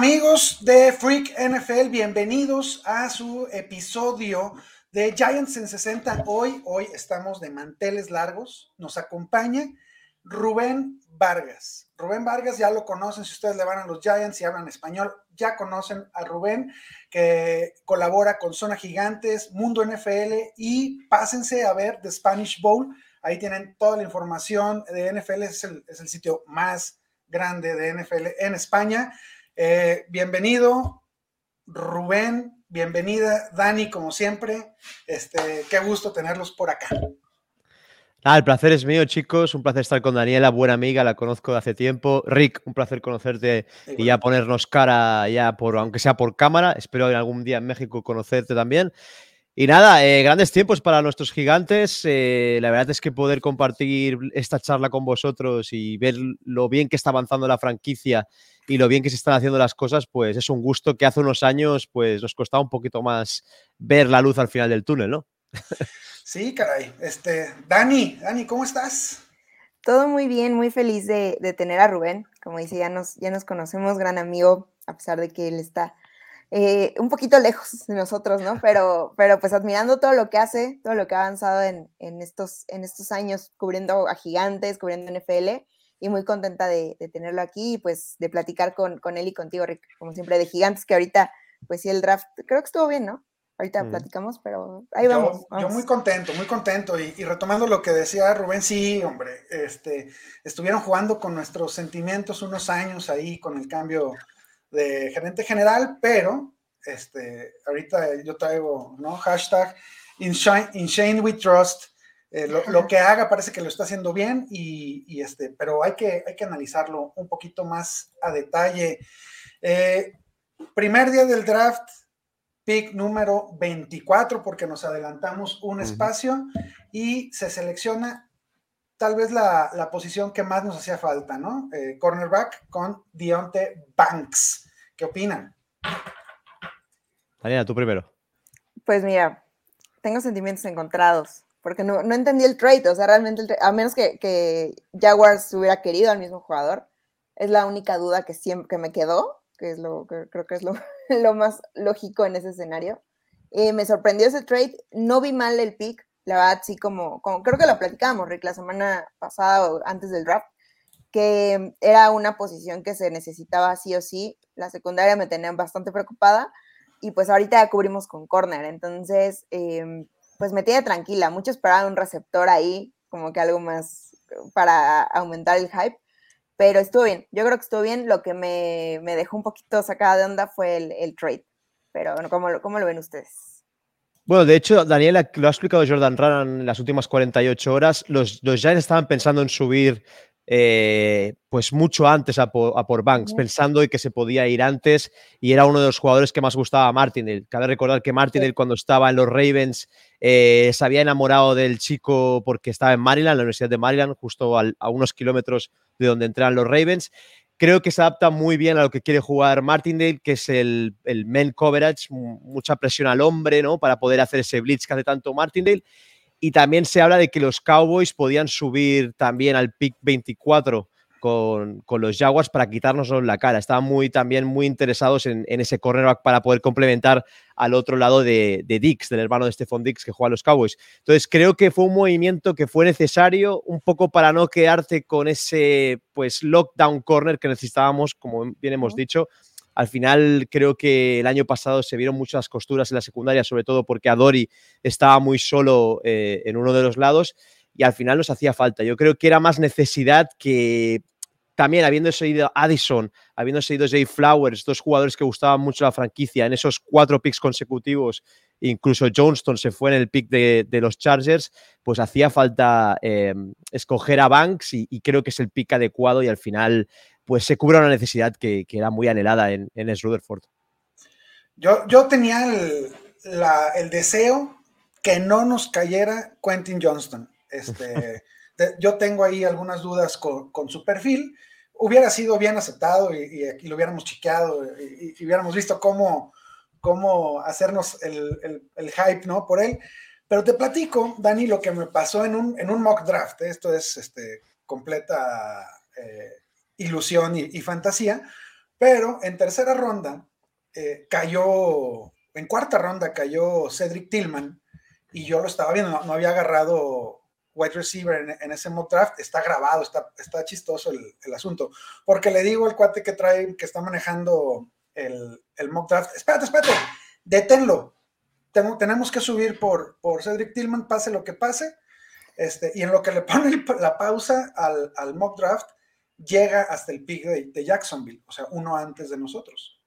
amigos de Freak NFL? Bienvenidos a su episodio de Giants en 60. Hoy, hoy estamos de manteles largos. Nos acompaña Rubén Vargas. Rubén Vargas ya lo conocen, si ustedes le van a los Giants y hablan español, ya conocen a Rubén, que colabora con Zona Gigantes, Mundo NFL y pásense a ver The Spanish Bowl. Ahí tienen toda la información de NFL, es el, es el sitio más grande de NFL en España. Eh, bienvenido, Rubén, bienvenida, Dani, como siempre. Este, qué gusto tenerlos por acá. Ah, el placer es mío, chicos. Un placer estar con Daniela, buena amiga, la conozco de hace tiempo. Rick, un placer conocerte y ya ponernos cara, ya por, aunque sea por cámara. Espero algún día en México conocerte también. Y nada, eh, grandes tiempos para nuestros gigantes. Eh, la verdad es que poder compartir esta charla con vosotros y ver lo bien que está avanzando la franquicia y lo bien que se están haciendo las cosas, pues es un gusto que hace unos años pues nos costaba un poquito más ver la luz al final del túnel, ¿no? Sí, caray. Este, Dani, Dani, ¿cómo estás? Todo muy bien, muy feliz de, tener a Rubén. Como dice, ya nos, ya nos conocemos, gran amigo, a pesar de que él está eh, un poquito lejos de nosotros, ¿no? Pero, pero pues admirando todo lo que hace, todo lo que ha avanzado en, en, estos, en estos años cubriendo a gigantes, cubriendo NFL y muy contenta de, tenerlo aquí y pues de platicar con, con, él y contigo, Rick, como siempre, de gigantes, que ahorita, pues sí, el draft creo que estuvo bien, ¿no? Ahorita platicamos, pero ahí vamos, yo, muy contento, muy contento. Y, retomando lo que decía Rubén, sí, hombre, este, estuvieron jugando con nuestros sentimientos unos años ahí con el cambio de gerente general, pero este, ahorita yo traigo, ¿no? Hashtag in Shane We Trust eh, lo, que haga parece que lo está haciendo bien, y, este, pero hay que, hay que analizarlo un poquito más a detalle. Eh, primer día del draft, pick número 24, porque nos adelantamos un espacio y se selecciona tal vez la, posición que más nos hacía falta, ¿no? Eh, cornerback con Dionte Banks. ¿Qué opinan? Daniela, tú primero. Pues mira, tengo sentimientos encontrados porque no, no entendí el trade, o sea, realmente, a menos que, que, Jaguars hubiera querido al mismo jugador, es la única duda que siempre que me quedó, que es lo que creo que es lo, lo más lógico en ese escenario. Eh, me sorprendió ese trade, no vi mal el pick, la verdad, sí, como, creo que lo platicábamos, Rick, la semana pasada o antes del draft, que era una posición que se necesitaba sí o sí. La secundaria me tenía bastante preocupada y pues ahorita ya cubrimos con corner, entonces... Eh, pues me tiene tranquila. Muchos esperaban un receptor ahí, como que algo más para aumentar el hype, pero estuvo bien. Yo creo que estuvo bien. Lo que me, dejó un poquito sacada de onda fue el, trade. Pero bueno, ¿cómo, ¿cómo lo ven ustedes? Bueno, de hecho, Daniela, lo ha explicado Jordan Run en las últimas 48 horas. Los, los Giants estaban pensando en subir eh, pues mucho antes a por, Banks, pensando que se podía ir antes y era uno de los jugadores que más gustaba a Martinelli. Cabe recordar que Martinelli cuando estaba en los Ravens eh, se había enamorado del chico porque estaba en Maryland, la Universidad de Maryland, justo a unos kilómetros de donde entran los Ravens. Creo que se adapta muy bien a lo que quiere jugar Martindale, que es el, el men coverage, mucha presión al hombre, ¿no? Para poder hacer ese blitz que hace tanto Martindale. Y también se habla de que los Cowboys podían subir también al pick 24 con, los Jaguars para quitarnos la cara. Estaban muy, también muy interesados en, ese cornerback para poder complementar al otro lado de, Dix, del hermano de Stephon Dix que juega a los Cowboys. Entonces creo que fue un movimiento que fue necesario un poco para no quedarte con ese pues lockdown corner que necesitábamos, como bien hemos dicho, al final creo que el año pasado se vieron muchas costuras en la secundaria, sobre todo porque Adori estaba muy solo eh, en uno de los lados y al final nos hacía falta. Yo creo que era más necesidad que también habiendo seguido Addison, habiendo seguido Jay Flowers, dos jugadores que gustaban mucho la franquicia, en esos cuatro picks consecutivos, incluso Johnston se fue en el pick de, los Chargers, pues hacía falta eh, escoger a Banks y, y, creo que es el pick adecuado y al final pues se cubre una necesidad que, era muy anhelada en, en Rutherford. Yo, yo tenía el, deseo que no nos cayera Quentin Johnston. Este, yo tengo ahí algunas dudas con, su perfil. Hubiera sido bien aceptado y, lo hubiéramos chequeado y, hubiéramos visto cómo, cómo hacernos el, hype ¿no? por él. Pero te platico, Dani, lo que me pasó en un, en un mock draft. Esto es este, completa eh, ilusión y, fantasía, Pero en tercera ronda eh, cayó, en cuarta ronda cayó Cedric Tillman y yo lo estaba viendo, no, había agarrado wide receiver en, ese mock draft, está grabado, está, está chistoso el, asunto, porque le digo al cuate que trae, que está manejando el, el mock draft, espérate, espérate, deténlo, tenemos que subir por, por Cedric Tillman, pase lo que pase, este, y en lo que le pone la pausa al, al mock draft, llega hasta el pick de, Jacksonville, o sea, uno antes de nosotros.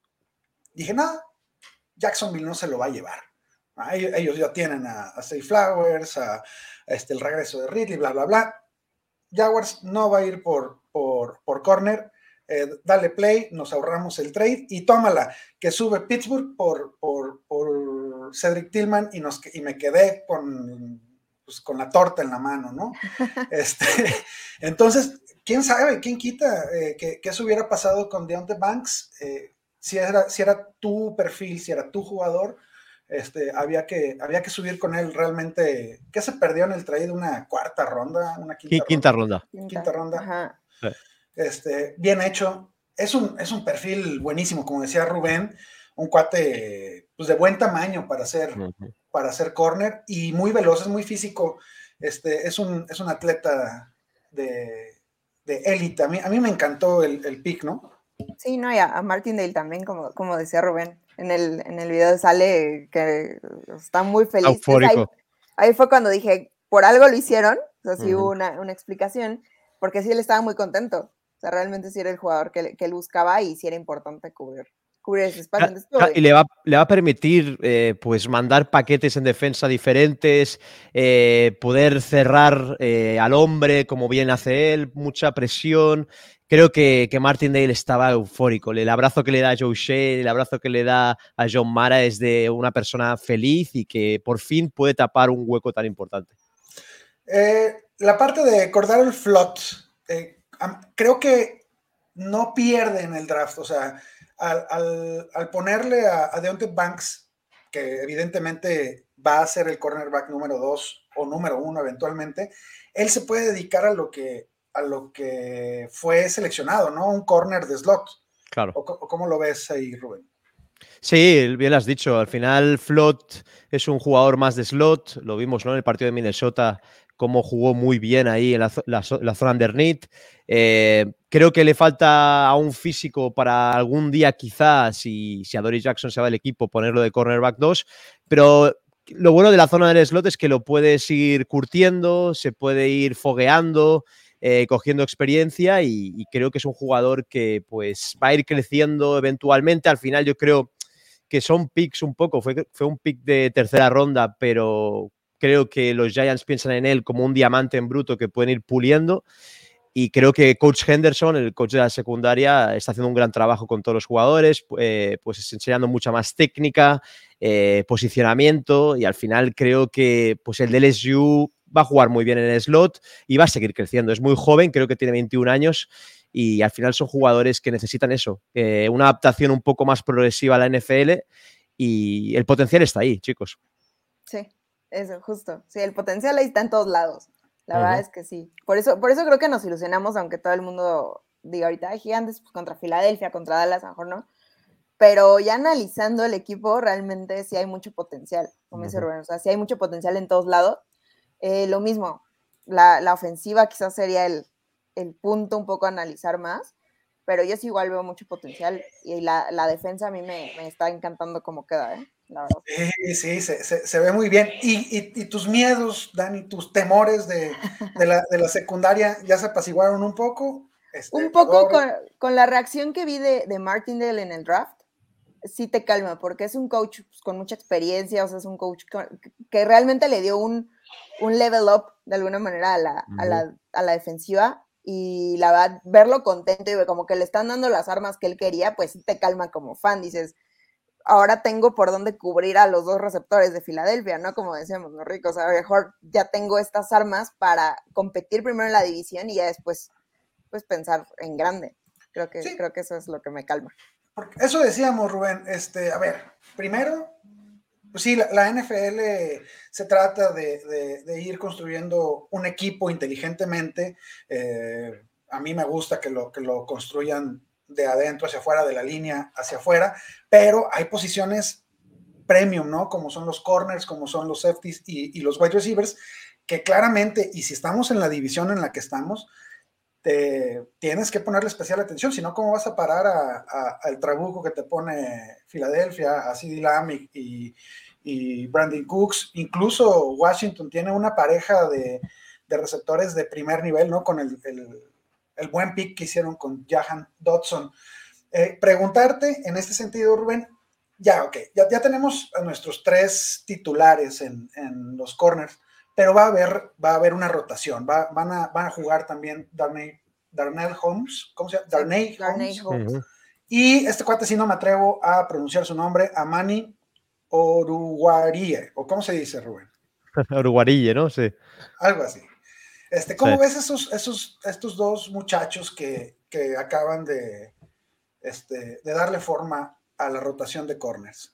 Dije, nada, Jacksonville no se lo va a llevar. Ah, ellos, ya tienen a, a Flowers, a, este, el regreso de Ridley, bla, bla, bla. Jaguars no va a ir por, por, por corner. Eh, dale play, nos ahorramos el trade y tómala, que sube Pittsburgh por, por, por Cedric Tillman y, nos, y me quedé con, pues, con la torta en la mano, ¿no? Este, entonces, quién sabe, quién quita eh, que, eso hubiera pasado con Deontay Banks. Eh, si, era, si era tu perfil, si era tu jugador, este, había, que, había que subir con él realmente. ¿Qué se perdió en el trade? ¿Una cuarta ronda? ¿Una quinta, ronda? Quinta, ronda. Este, bien hecho. Es un, es un perfil buenísimo, como decía Rubén, un cuate pues, de buen tamaño para hacer, para hacer corner y muy veloz, es muy físico. Este, es, un, es un atleta de, de élite. A mí, a mí me encantó el, el pick, ¿no? Sí, no, y a, Martindale también, como, como decía Rubén, en el, en el video sale que está muy feliz. Ahí, fue cuando dije, por algo lo hicieron, o sea, sí hubo una, una, explicación, porque sí él estaba muy contento. O sea, realmente sí era el jugador que, que él buscaba y sí era importante cubrir y le va, le va a permitir eh, pues mandar paquetes en defensa diferentes, eh, poder cerrar eh, al hombre como bien hace él, mucha presión. Creo que, que Dale estaba eufórico. El abrazo que le da a Joe Shea, el abrazo que le da a John Mara es de una persona feliz y que por fin puede tapar un hueco tan importante. la parte de acordar el flot, creo que no pierde en el draft. O sea, al, ponerle a, a, Deontay Banks, que evidentemente va a ser el cornerback número dos o número uno eventualmente, él se puede dedicar a lo que, a lo que fue seleccionado, ¿no? Un corner de slot. Claro. ¿O, cómo lo ves ahí, Rubén? Sí, bien lo has dicho. Al final, Flot es un jugador más de slot. Lo vimos ¿no? en el partido de Minnesota cómo jugó muy bien ahí en la, zona underneath. Eh, creo que le falta a un físico para algún día quizás, si, si a Doris Jackson se va del equipo, ponerlo de cornerback 2, pero lo bueno de la zona del slot es que lo puedes ir curtiendo, se puede ir fogueando, eh, cogiendo experiencia y, creo que es un jugador que pues va a ir creciendo eventualmente. Al final yo creo que son picks un poco, fue, fue un pick de tercera ronda, pero Creo que los Giants piensan en él como un diamante en bruto que pueden ir puliendo. Y creo que Coach Henderson, el coach de la secundaria, está haciendo un gran trabajo con todos los jugadores, eh, pues enseñando mucha más técnica, eh, posicionamiento y al final creo que pues el LSU va a jugar muy bien en el slot y va a seguir creciendo. Es muy joven, creo que tiene 21 años y al final son jugadores que necesitan eso, eh, una adaptación un poco más progresiva a la NFL y el potencial está ahí, chicos. Sí, eso, justo. Sí, el potencial ahí está en todos lados. La verdad es que sí. Por eso, por eso creo que nos ilusionamos, aunque todo el mundo diga ahorita, hay gigantes pues, contra Filadelfia, contra Dallas, a lo mejor no. Pero ya analizando el equipo, realmente sí hay mucho potencial, como dice Rubén. O sea, sí hay mucho potencial en todos lados. Eh, lo mismo, la, la, ofensiva quizás sería el, el, punto un poco a analizar más, pero yo sí igual veo mucho potencial y la, la defensa a mí me, me está encantando cómo queda, ¿eh? Sí, sí, se, ve muy bien. Y, tus miedos, Dani, tus temores de, la, secundaria ya se apaciguaron un poco. Este, un poco con, la reacción que vi de, de Martindale en el draft, sí te calma, porque es un coach pues, con mucha experiencia, o sea, es un coach que realmente le dio un, level up de alguna manera a la, a la, defensiva y la verdad, verlo contento y como que le están dando las armas que él quería, pues sí te calma como fan, dices, ahora tengo por dónde cubrir a los dos receptores de Filadelfia, ¿no? Como decíamos, ¿no, Rico? O sea, mejor ya tengo estas armas para competir primero en la división y ya después, pues, pensar en grande. Creo que, creo que eso es lo que me calma. Porque eso decíamos, Rubén. Este, a ver, primero, pues sí, la, NFL se trata de, ir construyendo un equipo inteligentemente. Eh, a mí me gusta que lo, que lo construyan de adentro hacia afuera, de la línea hacia afuera, pero hay posiciones premium, ¿no? Como son los corners, como son los safeties y, los wide receivers, que claramente, y si estamos en la división en la que estamos, te, tienes que ponerle especial atención, si no, ¿cómo vas a parar al trabuco que te pone Filadelfia, a CD Lamb y, Brandon Cooks? Incluso Washington tiene una pareja de, receptores de primer nivel, ¿no? Con el, buen pick que hicieron con Jahan Dodson. Eh, preguntarte en este sentido, Rubén, ya, ok, ya, ya tenemos a nuestros tres titulares en, en, los corners, pero va a haber, va a haber una rotación, va, van, a, van a jugar también Darnay, Darnell Holmes, ¿cómo se llama? Darnay, Holmes. Y este cuate, si no me atrevo a pronunciar su nombre, Amani Oruguarille, o cómo se dice, Rubén. Oruguarille, ¿no? Sí. Algo así. Este, ¿Cómo ves esos, esos, estos dos muchachos que, que acaban de, este, de darle forma a la rotación de corners?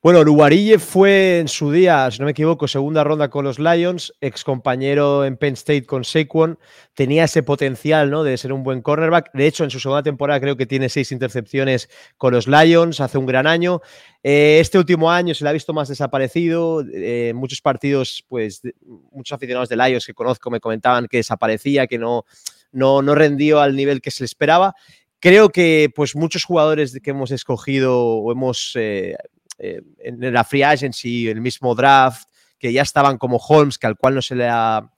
Bueno, Uruguarille fue en su día, si no me equivoco, segunda ronda con los Lions, ex compañero en Penn State con Saquon, tenía ese potencial ¿no? de ser un buen cornerback. De hecho, en su segunda temporada creo que tiene seis intercepciones con los Lions, hace un gran año. Eh, este último año se le ha visto más desaparecido. Eh, muchos partidos, pues, muchos aficionados de Lions que conozco me comentaban que desaparecía, que no, no, no rendió al nivel que se le esperaba. Creo que pues muchos jugadores que hemos escogido o hemos eh, eh, en la free agency, el mismo draft, que ya estaban como Holmes, que al cual no se le ha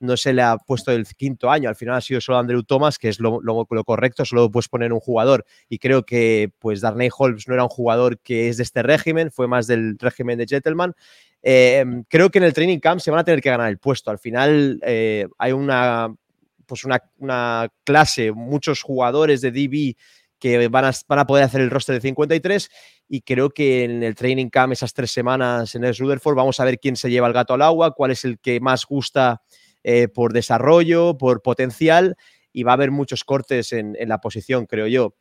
no se le ha puesto el quinto año, al final ha sido solo Andrew Thomas, que es lo, lo, correcto, solo puedes poner un jugador. Y creo que pues Darnay Holmes no era un jugador que es de este régimen, fue más del régimen de Gentleman. Eh, creo que en el training camp se van a tener que ganar el puesto. Al final hay una pues una, clase, muchos jugadores de DB que van a, van a, poder hacer el roster de 53 y creo que en el training camp esas tres semanas en el Rutherford vamos a ver quién se lleva el gato al agua, cuál es el que más gusta eh, por desarrollo, por potencial y va a haber muchos cortes en, la posición, creo yo.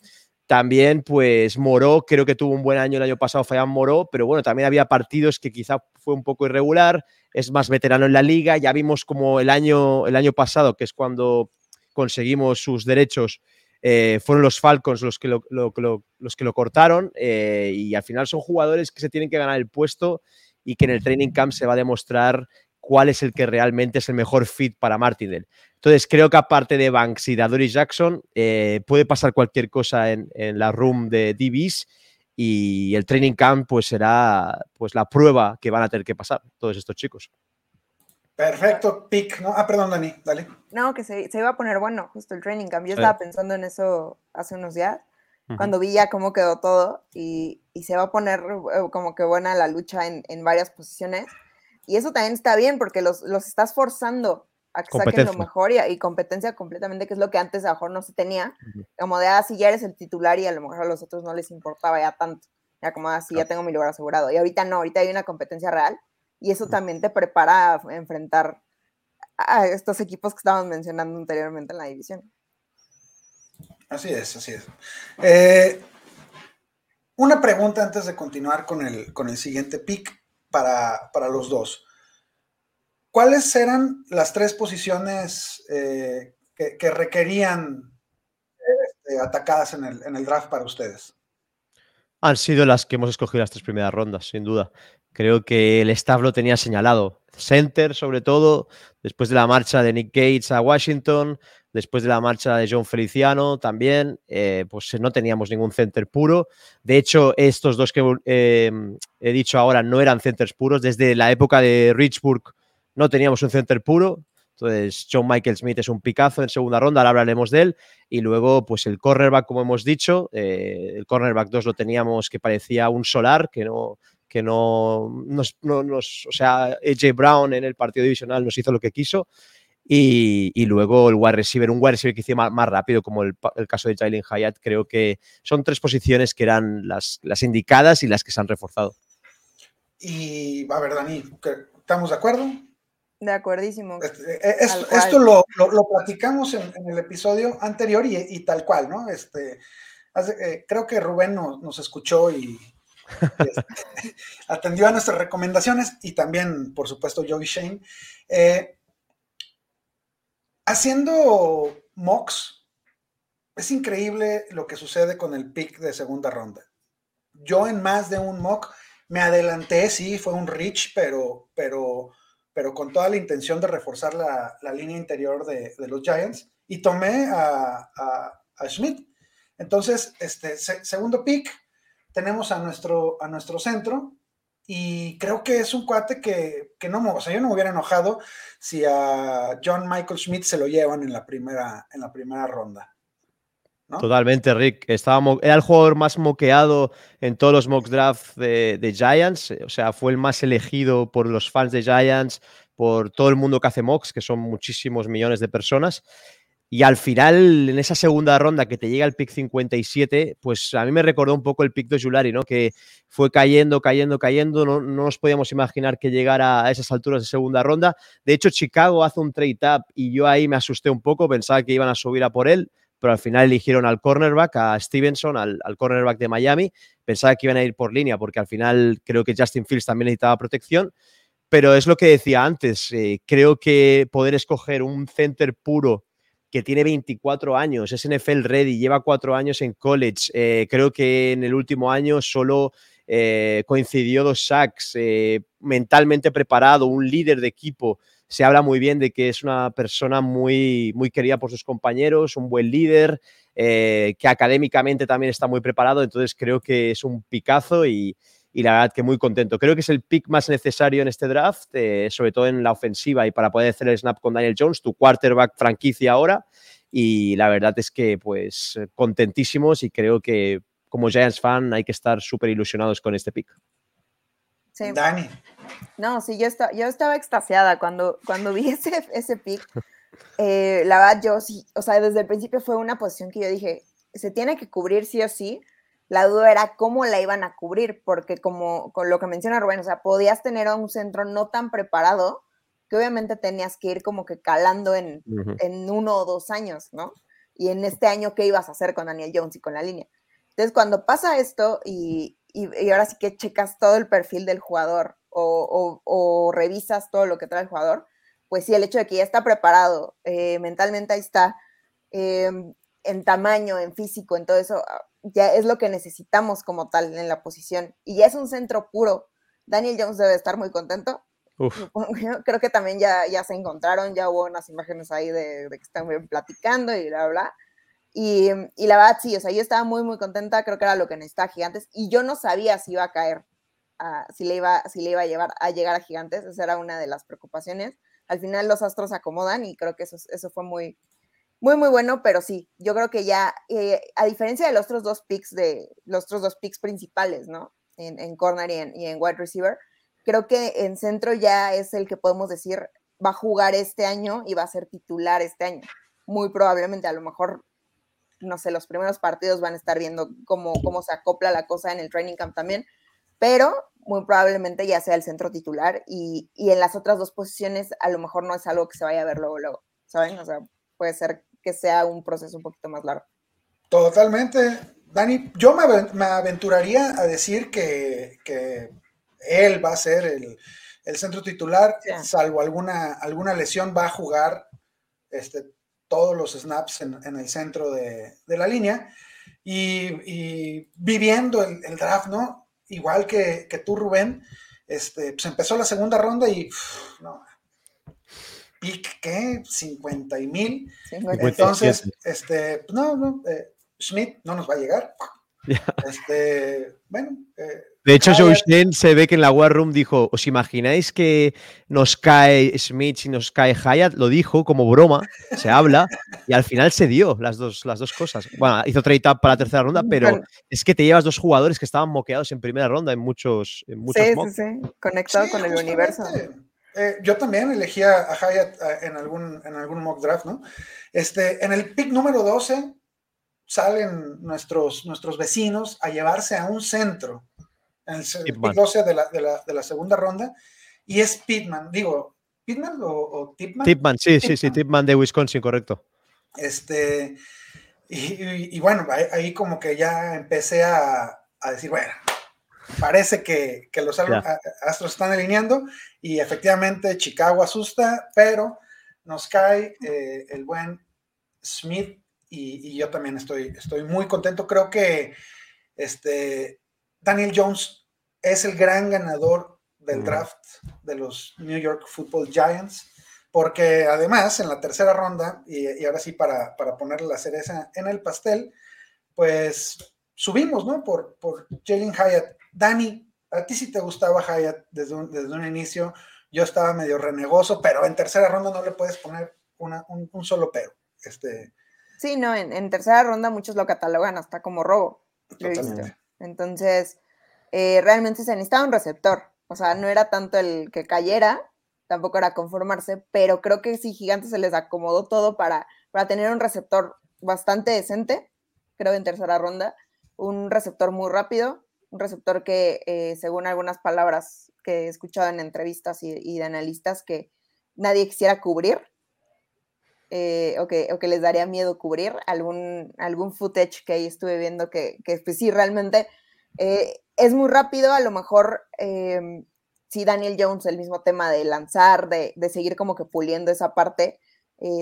También, pues Moró, creo que tuvo un buen año el año pasado, Fayán Moró, pero bueno, también había partidos que quizá fue un poco irregular es más veterano en la liga. Ya vimos como el año, el año pasado, que es cuando conseguimos sus derechos, eh, fueron los Falcons los que lo, los que lo cortaron eh, y al final son jugadores que se tienen que ganar el puesto y que en el training camp se va a demostrar cuál es el que realmente es el mejor fit para Martindale. Entonces creo que aparte de Banks y de Doris Jackson eh, puede pasar cualquier cosa en, en la room de DBs y el training camp pues será pues la prueba que van a tener que pasar todos estos chicos. Perfecto, pick, ¿no? Ah, perdón, Dani, dale. No, que se, iba a poner bueno, justo el training camp. Yo estaba pensando en eso hace unos días, cuando vi ya cómo quedó todo y, se va a poner eh, como que buena la lucha en, varias posiciones. Y eso también está bien porque los, los estás forzando a que saquen lo mejor y, competencia completamente, que es lo que antes a lo mejor no se tenía. Como de, ah, ya eres el titular y a lo mejor a los otros no les importaba ya tanto. Ya como, así ah, ya tengo mi lugar asegurado. Y ahorita no, ahorita hay una competencia real y eso también te prepara a enfrentar a estos equipos que estábamos mencionando anteriormente en la división. Así es, así es. Eh, una pregunta antes de continuar con el, con el siguiente pick para, para los dos. ¿Cuáles eran las tres posiciones eh, que, requerían este, atacadas en el, draft para ustedes? Han sido las que hemos escogido las tres primeras rondas, sin duda. Creo que el staff lo tenía señalado. Center, sobre todo, después de la marcha de Nick Gates a Washington, después de la marcha de John Feliciano también, eh, pues no teníamos ningún center puro. De hecho, estos dos que eh, he dicho ahora no eran centers puros. Desde la época de Richburg no teníamos un center puro. Entonces, John Michael Smith es un picazo en segunda ronda, ahora hablaremos de él. Y luego, pues el cornerback, como hemos dicho, eh, el cornerback 2 lo teníamos que parecía un solar, que no, que no nos, o sea, AJ Brown en el partido divisional nos hizo lo que quiso. Y, luego el wide receiver, un wide receiver que hiciera más, rápido, como el, caso de Jalen Hyatt, creo que son tres posiciones que eran las, las indicadas y las que se han reforzado. Y, a ver, Dani, ¿estamos de acuerdo? De acuerdísimo. Este, e, esto lo, lo, platicamos en, el episodio anterior y, tal cual, ¿no? Este, eh, creo que Rubén nos, escuchó y atendió a nuestras recomendaciones y también, por supuesto, Joey Shane. Eh, haciendo mocks es increíble lo que sucede con el pick de segunda ronda. Yo en más de un mock me adelanté, sí, fue un reach, pero, pero, pero con toda la intención de reforzar la, línea interior de, los Giants y tomé a, a, Schmidt. Entonces, este segundo pick, tenemos a nuestro, a nuestro centro y creo que es un cuate que, que no, o sea, yo no me hubiera enojado si a John Michael Schmidt se lo llevan en la primera, en la primera ronda. Totalmente, Rick. Estaba era el jugador más moqueado en todos los mock drafts de, Giants. O sea, fue el más elegido por los fans de Giants, por todo el mundo que hace mocks, que son muchísimos millones de personas. Y al final, en esa segunda ronda que te llega el pick 57, pues a mí me recordó un poco el pick de Julari, ¿no? Que fue cayendo, cayendo, cayendo. No, no nos podíamos imaginar que llegara a esas alturas de segunda ronda. De hecho, Chicago hace un trade up y yo ahí me asusté un poco, pensaba que iban a subir a por él pero al final eligieron al cornerback, a Stevenson, al, cornerback de Miami. Pensaba que iban a ir por línea porque al final creo que Justin Fields también necesitaba protección. Pero es lo que decía antes, eh, creo que poder escoger un center puro que tiene 24 años, es NFL ready, lleva cuatro años en college, eh, creo que en el último año solo eh, coincidió dos sacks, mentalmente preparado, un líder de equipo. Se habla muy bien de que es una persona muy, muy querida por sus compañeros, un buen líder, eh, que académicamente también está muy preparado, entonces creo que es un picazo y, la verdad que muy contento. Creo que es el pick más necesario en este draft, eh, sobre todo en la ofensiva y para poder hacer el snap con Daniel Jones, tu quarterback franquicia ahora. Y la verdad es que, pues, contentísimos y creo que como Giants fan hay que estar súper ilusionados con este pick. Dani. No, sí, yo, estaba, yo estaba extasiada cuando, cuando vi ese, ese pick. Eh, la verdad, yo sí, o sea, desde el principio fue una posición que yo dije, se tiene que cubrir sí o sí. La duda era cómo la iban a cubrir, porque como con lo que menciona Rubén, o sea, podías tener un centro no tan preparado, que obviamente tenías que ir como que calando en, en uno o dos años, ¿no? Y en este año, ¿qué ibas a hacer con Daniel Jones y con la línea? Entonces, cuando pasa esto y, y, ahora sí que checas todo el perfil del jugador o, revisas todo lo que trae el jugador, pues sí, el hecho de que ya está preparado, eh, mentalmente ahí está, em, en tamaño, en físico, en todo eso, ah, ya es lo que necesitamos como tal en la posición. Y ya es un centro puro. Daniel Jones debe estar muy contento. Creo que también ya, ya se encontraron, ya hubo unas imágenes ahí de, de que están platicando y bla, bla. Y, la verdad, sí, o sea, yo estaba muy, muy contenta, creo que era lo que necesitaba Gigantes, y yo no sabía si iba a caer, si, le iba, si le iba a, llevar, a llegar a Gigantes, esa era una de las preocupaciones. Al final los astros se acomodan y creo que eso, eso fue muy, muy, muy bueno, pero sí, yo creo que ya, eh, a diferencia de los otros dos picks, de los otros dos picks principales, ¿no? En, corner y en, y en wide receiver, creo que en centro ya es el que podemos decir va a jugar este año y va a ser titular este año. Muy probablemente, a lo mejor no sé, los primeros partidos van a estar viendo cómo, cómo se acopla la cosa en el training camp también, pero muy probablemente ya sea el centro titular y, en las otras dos posiciones a lo mejor no es algo que se vaya a ver luego, luego, ¿saben? O sea, puede ser que sea un proceso un poquito más largo. Totalmente. Dani, yo me, aventuraría a decir que, él va a ser el, centro titular, salvo alguna, alguna lesión, va a jugar este, todos los snaps en, el centro de, la línea y, viviendo el, draft, ¿no? Igual que, tú, Rubén, este, pues empezó la segunda ronda y, no, pick, ¿qué? 50 y mil. Entonces, este, no, no, eh, Schmidt no nos va a llegar. Este, bueno, eh, de hecho, Joe Schoen se ve que en la War Room dijo: ¿Os imagináis que nos cae Smith y nos cae Hyatt? Lo dijo como broma, se habla, y al final se dio las dos, las dos cosas. Bueno, hizo trade up para la tercera ronda, pero es que te llevas dos jugadores que estaban moqueados en primera ronda en muchos, en muchos Sí, sí, sí, conectado con el universo. Eh, yo también elegía a Hyatt eh, en algún, en algún mock draft, ¿no? Este, en el pick número 12 salen nuestros, nuestros vecinos a llevarse a un centro en el, 12 de la, de, la, de la, segunda ronda, y es Pittman, digo, ¿Pittman o, o Tipman? Tipman, sí, sí, sí, Tipman de Wisconsin, correcto. Este, y, bueno, ahí, como que ya empecé a, a decir, bueno, parece que, que los astros están alineando y efectivamente Chicago asusta, pero nos cae eh, el buen Smith y, yo también estoy, estoy muy contento. Creo que este, Daniel Jones es el gran ganador del draft de los New York Football Giants, porque además en la tercera ronda, y, ahora sí para, para ponerle la cereza en el pastel, pues subimos, ¿no? Por, por Jalen Hyatt. Dani, a ti sí te gustaba Hyatt desde un, desde un inicio. Yo estaba medio renegoso, pero en tercera ronda no le puedes poner una, un, solo pero. Este... Sí, no, en, tercera ronda muchos lo catalogan hasta como robo. Entonces, eh, realmente se necesitaba un receptor. O sea, no era tanto el que cayera, tampoco era conformarse, pero creo que sí, Gigantes se les acomodó todo para, para tener un receptor bastante decente, creo en tercera ronda, un receptor muy rápido, un receptor que, eh, según algunas palabras que he escuchado en entrevistas y, de analistas, que nadie quisiera cubrir, eh, o, que, o, que, les daría miedo cubrir, algún, algún footage que ahí estuve viendo que, que pues sí, realmente eh, es muy rápido, a lo mejor eh, sí Daniel Jones, el mismo tema de lanzar, de, de seguir como que puliendo esa parte,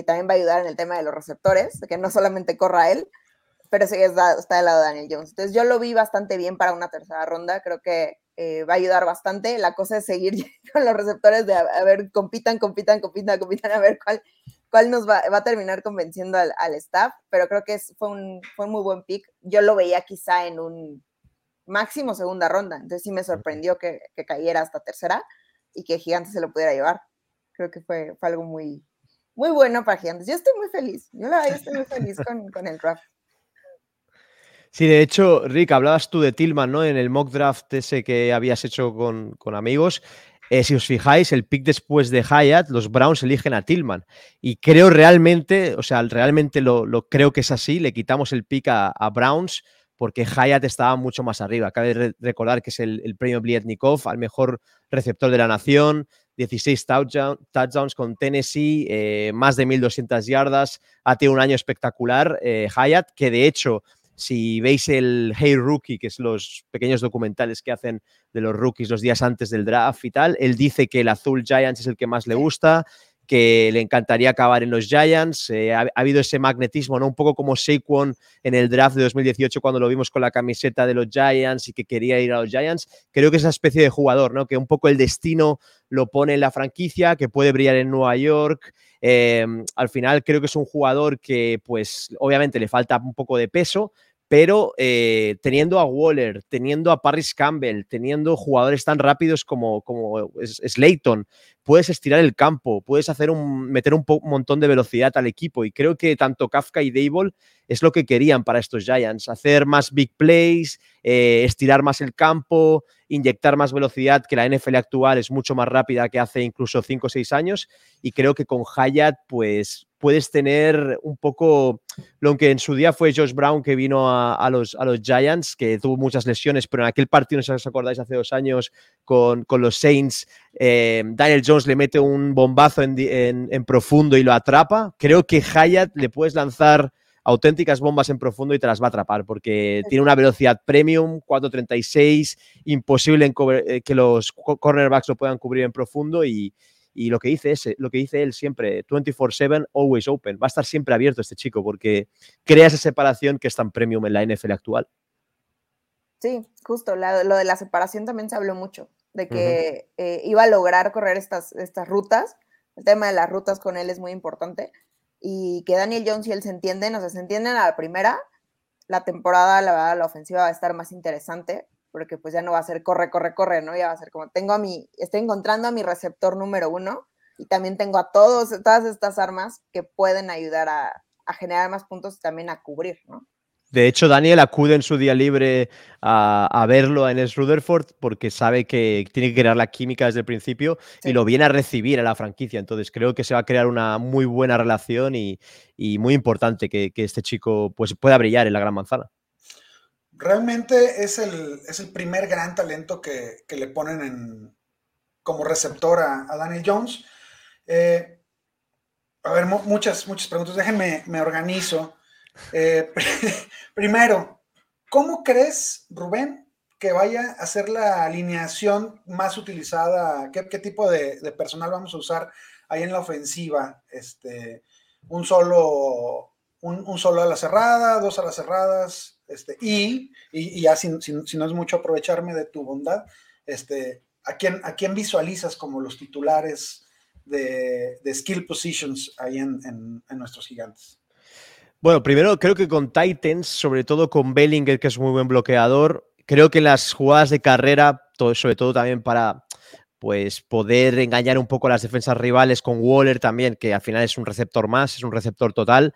también va a ayudar en el tema de los receptores, que no solamente corra él, pero sí está, está del lado de Daniel Jones. Entonces yo lo vi bastante bien para una tercera ronda, creo que eh, va a ayudar bastante. La cosa es seguir con los receptores de a, ver, compitan, compitan, compitan, compitan, a ver cuál, cuál nos va, va a terminar convenciendo al, al, staff, pero creo que es, fue, un, fue un muy buen pick. Yo lo veía quizá en un máximo segunda ronda, entonces sí me sorprendió que, que cayera hasta tercera y que Gigantes se lo pudiera llevar. Creo que fue, fue algo muy, muy bueno para Gigantes. Yo estoy muy feliz, yo la verdad estoy muy feliz con, con el draft. Sí, de hecho, Rick, hablabas tú de Tillman, ¿no? En el mock draft ese que habías hecho con, amigos. Eh, si os fijáis, el pick después de Hyatt, los Browns eligen a Tillman. Y creo realmente, o sea, realmente lo, creo que es así, le quitamos el pick a, Browns porque Hyatt estaba mucho más arriba. Cabe recordar que es el, premio Blietnikov al mejor receptor de la nación, 16 touchdowns con Tennessee, eh, más de 1.200 yardas, ha tenido un año espectacular eh, Hyatt, que de hecho si veis el Hey Rookie, que es los pequeños documentales que hacen de los rookies los días antes del draft y tal, él dice que el azul Giants es el que más le gusta, que le encantaría acabar en los Giants. Eh, ha, habido ese magnetismo, ¿no? Un poco como Saquon en el draft de 2018 cuando lo vimos con la camiseta de los Giants y que quería ir a los Giants. Creo que es esa especie de jugador, ¿no? Que un poco el destino lo pone en la franquicia, que puede brillar en Nueva York. Eh, al final creo que es un jugador que, pues, obviamente le falta un poco de peso, pero eh, teniendo a Waller, teniendo a Paris Campbell, teniendo jugadores tan rápidos como, como Slayton, puedes estirar el campo, puedes hacer un, meter un, montón de velocidad al equipo. Y creo que tanto Kafka y Dable es lo que querían para estos Giants, hacer más big plays, eh, estirar más el campo, inyectar más velocidad, que la NFL actual es mucho más rápida que hace incluso 5 o 6 años. Y creo que con Hyatt pues puedes tener un poco lo que en su día fue Josh Brown que vino a, los, a los Giants, que tuvo muchas lesiones, pero en aquel partido, no sé si os acordáis, hace dos años con, con los Saints, eh, Daniel Jones le mete un bombazo en, en, profundo y lo atrapa. Creo que Hyatt le puedes lanzar auténticas bombas en profundo y te las va a atrapar porque tiene una velocidad premium, 4.36, imposible eh, que los cornerbacks lo puedan cubrir en profundo y, y lo que dice es, lo que dice él siempre, 24/7, always open. Va a estar siempre abierto este chico porque crea esa separación que es tan premium en la NFL actual. Sí, justo. lo de la separación también se habló mucho, de que eh, iba a lograr correr estas, estas rutas. El tema de las rutas con él es muy importante. Y que Daniel Jones y él se entienden, o sea, se entienden a la primera. La temporada, la verdad, la ofensiva va a estar más interesante porque pues ya no va a ser corre, corre, corre, ¿no? Ya va a ser como, tengo a mi, estoy encontrando a mi receptor número uno y también tengo a todos, todas estas armas que pueden ayudar a, generar más puntos y también a cubrir, ¿no? De hecho, Daniel acude en su día libre a, verlo en el Rutherford porque sabe que tiene que crear la química desde el principio y lo viene a recibir a la franquicia. Entonces creo que se va a crear una muy buena relación y, muy importante que, que, este chico pues, pueda brillar en la gran manzana realmente es el, es el primer gran talento que, le ponen en, como receptor a, Daniel Jones. Eh, a ver, muchas, muchas preguntas. Déjenme, me organizo. Eh, primero, ¿cómo crees, Rubén, que vaya a ser la alineación más utilizada? ¿Qué, tipo de, personal vamos a usar ahí en la ofensiva? Este, un solo un, solo a la cerrada, dos a las cerradas, este, y, y, ya si, no es mucho aprovecharme de tu bondad, este, ¿a quién, a quién visualizas como los titulares de, skill positions ahí en, en, nuestros gigantes? Bueno, primero creo que con Titans, sobre todo con Bellinger, que es muy buen bloqueador, creo que las jugadas de carrera, sobre todo también para pues poder engañar un poco a las defensas rivales con Waller también, que al final es un receptor más, es un receptor total,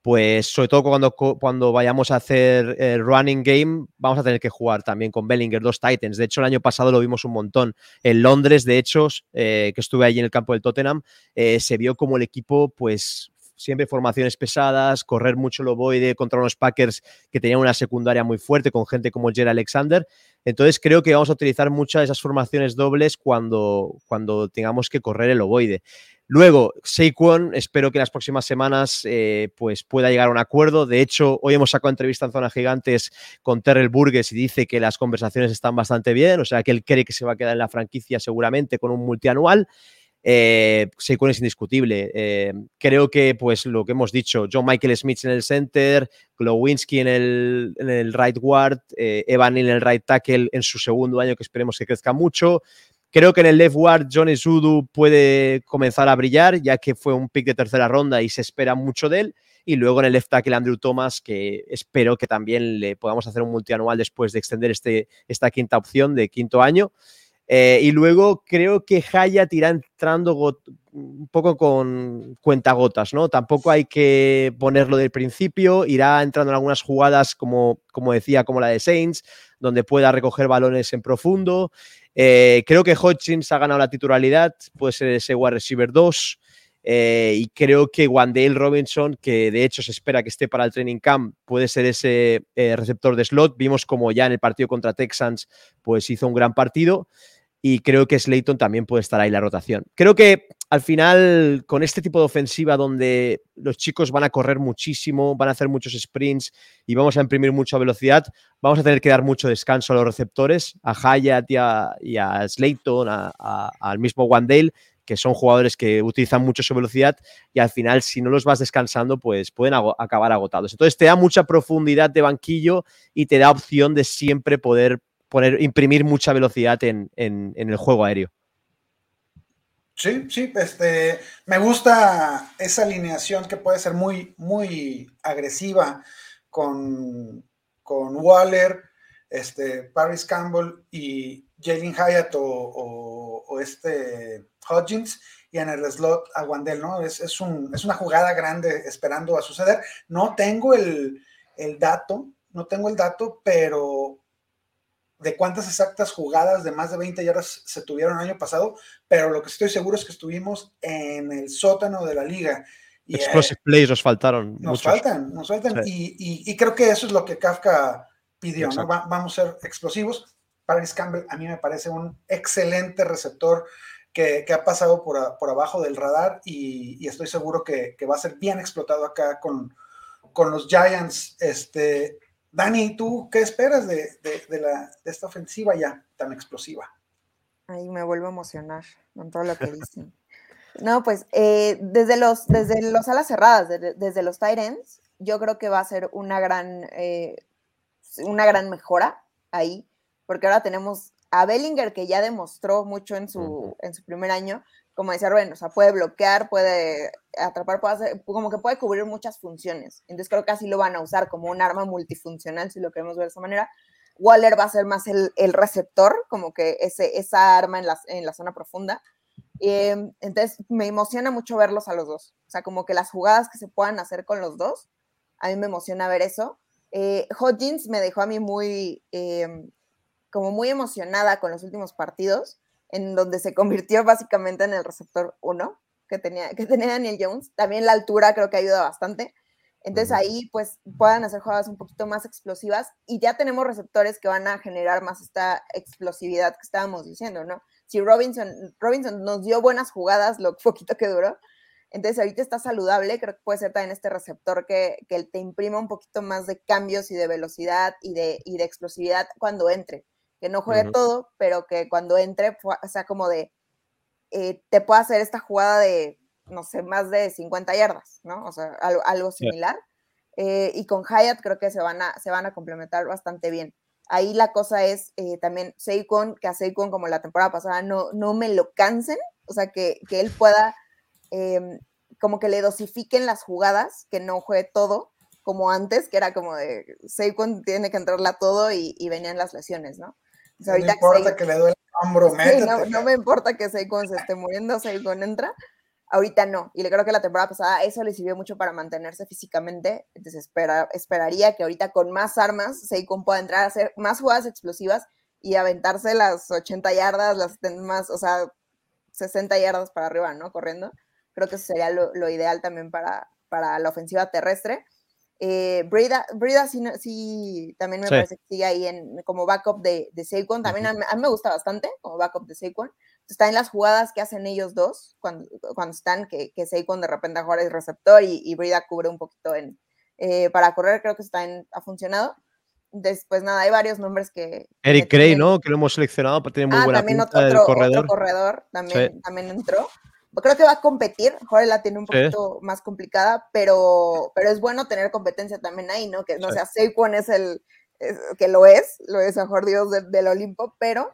pues sobre todo cuando, cuando vayamos a hacer el running game, vamos a tener que jugar también con Bellinger, dos Titans. De hecho, el año pasado lo vimos un montón. En Londres, de hecho, eh, que estuve allí en el campo del Tottenham, eh, se vio como el equipo, pues siempre formaciones pesadas, correr mucho el ovoide contra unos Packers que tenían una secundaria muy fuerte con gente como Jerry Alexander. Entonces creo que vamos a utilizar muchas de esas formaciones dobles cuando, cuando tengamos que correr el ovoide. Luego, Saquon, espero que en las próximas semanas eh, pues pueda llegar a un acuerdo. De hecho, hoy hemos sacado entrevista en Zona Gigantes con Terrell Burgess y dice que las conversaciones están bastante bien, o sea que él cree que se va a quedar en la franquicia seguramente con un multianual. Eh, es indiscutible. Eh, creo que, pues lo que hemos dicho, John Michael Smith en el center, Glowinski en el, en el right guard, eh, Evan en el right tackle en su segundo año, que esperemos que crezca mucho. Creo que en el left guard Johnny Zudu puede comenzar a brillar, ya que fue un pick de tercera ronda y se espera mucho de él. Y luego en el left tackle Andrew Thomas, que espero que también le podamos hacer un multianual después de extender este, esta quinta opción de quinto año. Eh, y luego creo que Hayat irá entrando un poco con cuentagotas, ¿no? Tampoco hay que ponerlo del principio, irá entrando en algunas jugadas, como, como decía, como la de Saints, donde pueda recoger balones en profundo. Eh, creo que Hodgins ha ganado la titularidad, puede ser ese wide receiver 2. Eh, y creo que Wandale Robinson, que de hecho se espera que esté para el training camp, puede ser ese eh, receptor de slot. Vimos como ya en el partido contra Texans, pues hizo un gran partido. Y creo que Slayton también puede estar ahí la rotación. Creo que al final, con este tipo de ofensiva donde los chicos van a correr muchísimo, van a hacer muchos sprints y vamos a imprimir mucha velocidad, vamos a tener que dar mucho descanso a los receptores, a Hyatt y a, Slayton, al mismo Wandale, que son jugadores que utilizan mucho su velocidad y al final, si no los vas descansando, pues pueden acabar agotados. Entonces, te da mucha profundidad de banquillo y te da opción de siempre poder poner, imprimir mucha velocidad en el juego aéreo. Sí, sí, este, me gusta esa alineación que puede ser muy, muy agresiva con, con Waller, este, Paris Campbell y Jalen Hyatt o, este Hodgins y en el slot a Wandel, ¿no? Es, es, un, es, una jugada grande esperando a suceder. No tengo el, el dato, no tengo el dato, pero de cuántas exactas jugadas de más de 20 yardas se tuvieron el año pasado, pero lo que estoy seguro es que estuvimos en el sótano de la liga. Y, Explosive plays nos faltaron. Nos faltan, nos faltan. Y, creo que eso es lo que Kafka pidió, ¿no? vamos a ser explosivos. Paris Campbell a mí me parece un excelente receptor que, ha pasado por, por, abajo del radar y, estoy seguro que, va a ser bien explotado acá con, con los Giants. Este, Dani, ¿tú qué esperas de, la, esta ofensiva ya tan explosiva? Ahí me vuelvo a emocionar con todo lo que dicen. No, pues eh, desde, los, desde los alas cerradas, desde, los tight yo creo que va a ser una gran, eh, una gran mejora ahí, porque ahora tenemos a Bellinger que ya demostró mucho en su, en su primer año, como decía Rubén, o sea, puede bloquear, puede atrapar, puede hacer, como que puede cubrir muchas funciones. Entonces creo que así lo van a usar como un arma multifuncional, si lo queremos ver de esa manera. Waller va a ser más el, receptor, como que ese, esa arma en la, en la zona profunda. Em, entonces me emociona mucho verlos a los dos. O sea, como que las jugadas que se puedan hacer con los dos, a mí me emociona ver eso. Eh, Hodgins me dejó a mí muy, em, como muy emocionada con los últimos partidos en donde se convirtió básicamente en el receptor 1 que tenía, que tenía Daniel Jones. También la altura creo que ayuda bastante. Entonces ahí pues puedan hacer jugadas un poquito más explosivas y ya tenemos receptores que van a generar más esta explosividad que estábamos diciendo, ¿no? Si Robinson, Robinson nos dio buenas jugadas lo poquito que duró, entonces ahorita está saludable, creo que puede ser también este receptor que, que te imprima un poquito más de cambios y de velocidad y de, y de explosividad cuando entre que no juegue todo, pero que cuando entre, o sea, como de, eh, te pueda hacer esta jugada de, no sé, más de 50 yardas, ¿no? O sea, algo, algo similar. eh, y con Hyatt creo que se van a, se van a complementar bastante bien. Ahí la cosa es eh, también Seikon, que a Seikon como la temporada pasada no, no me lo cansen, o sea, que, que él pueda em, como que le dosifiquen las jugadas, que no juegue todo, como antes, que era como de Seikon tiene que entrarle a todo y, venían las lesiones, ¿no? No importa que, le duele el hombro, no, no, me importa que Seikon se esté muriendo, Seikon entra, Ahorita no, y le creo que la temporada pasada eso le sirvió mucho para mantenerse físicamente, entonces esperaría que ahorita con más armas Seikon pueda entrar a hacer más jugadas explosivas y aventarse las 80 yardas, las más, o sea, 60 yardas para arriba, ¿no? Corriendo. Creo que eso sería lo, ideal también para, para la ofensiva terrestre. Eh, Brida, Brida sí, también me parece que sigue ahí en, como backup de, de Saquon. También a, mí me gusta bastante como backup de Saquon. Está en las jugadas que hacen ellos dos cuando, cuando están, que, que Saquon de repente a jugar es receptor y, y, Brida cubre un poquito en, eh, para correr. Creo que está en, ha funcionado. Después, nada, hay varios nombres que. Eric Gray, ¿no? Que lo hemos seleccionado, tiene muy ah, buena también otro, corredor. Otro corredor también, también entró creo que va a competir, Jorge la tiene un poquito más complicada, pero, pero es bueno tener competencia también ahí, ¿no? Que no sea Saquon es el, que lo es, lo es mejor Dios del Olimpo, pero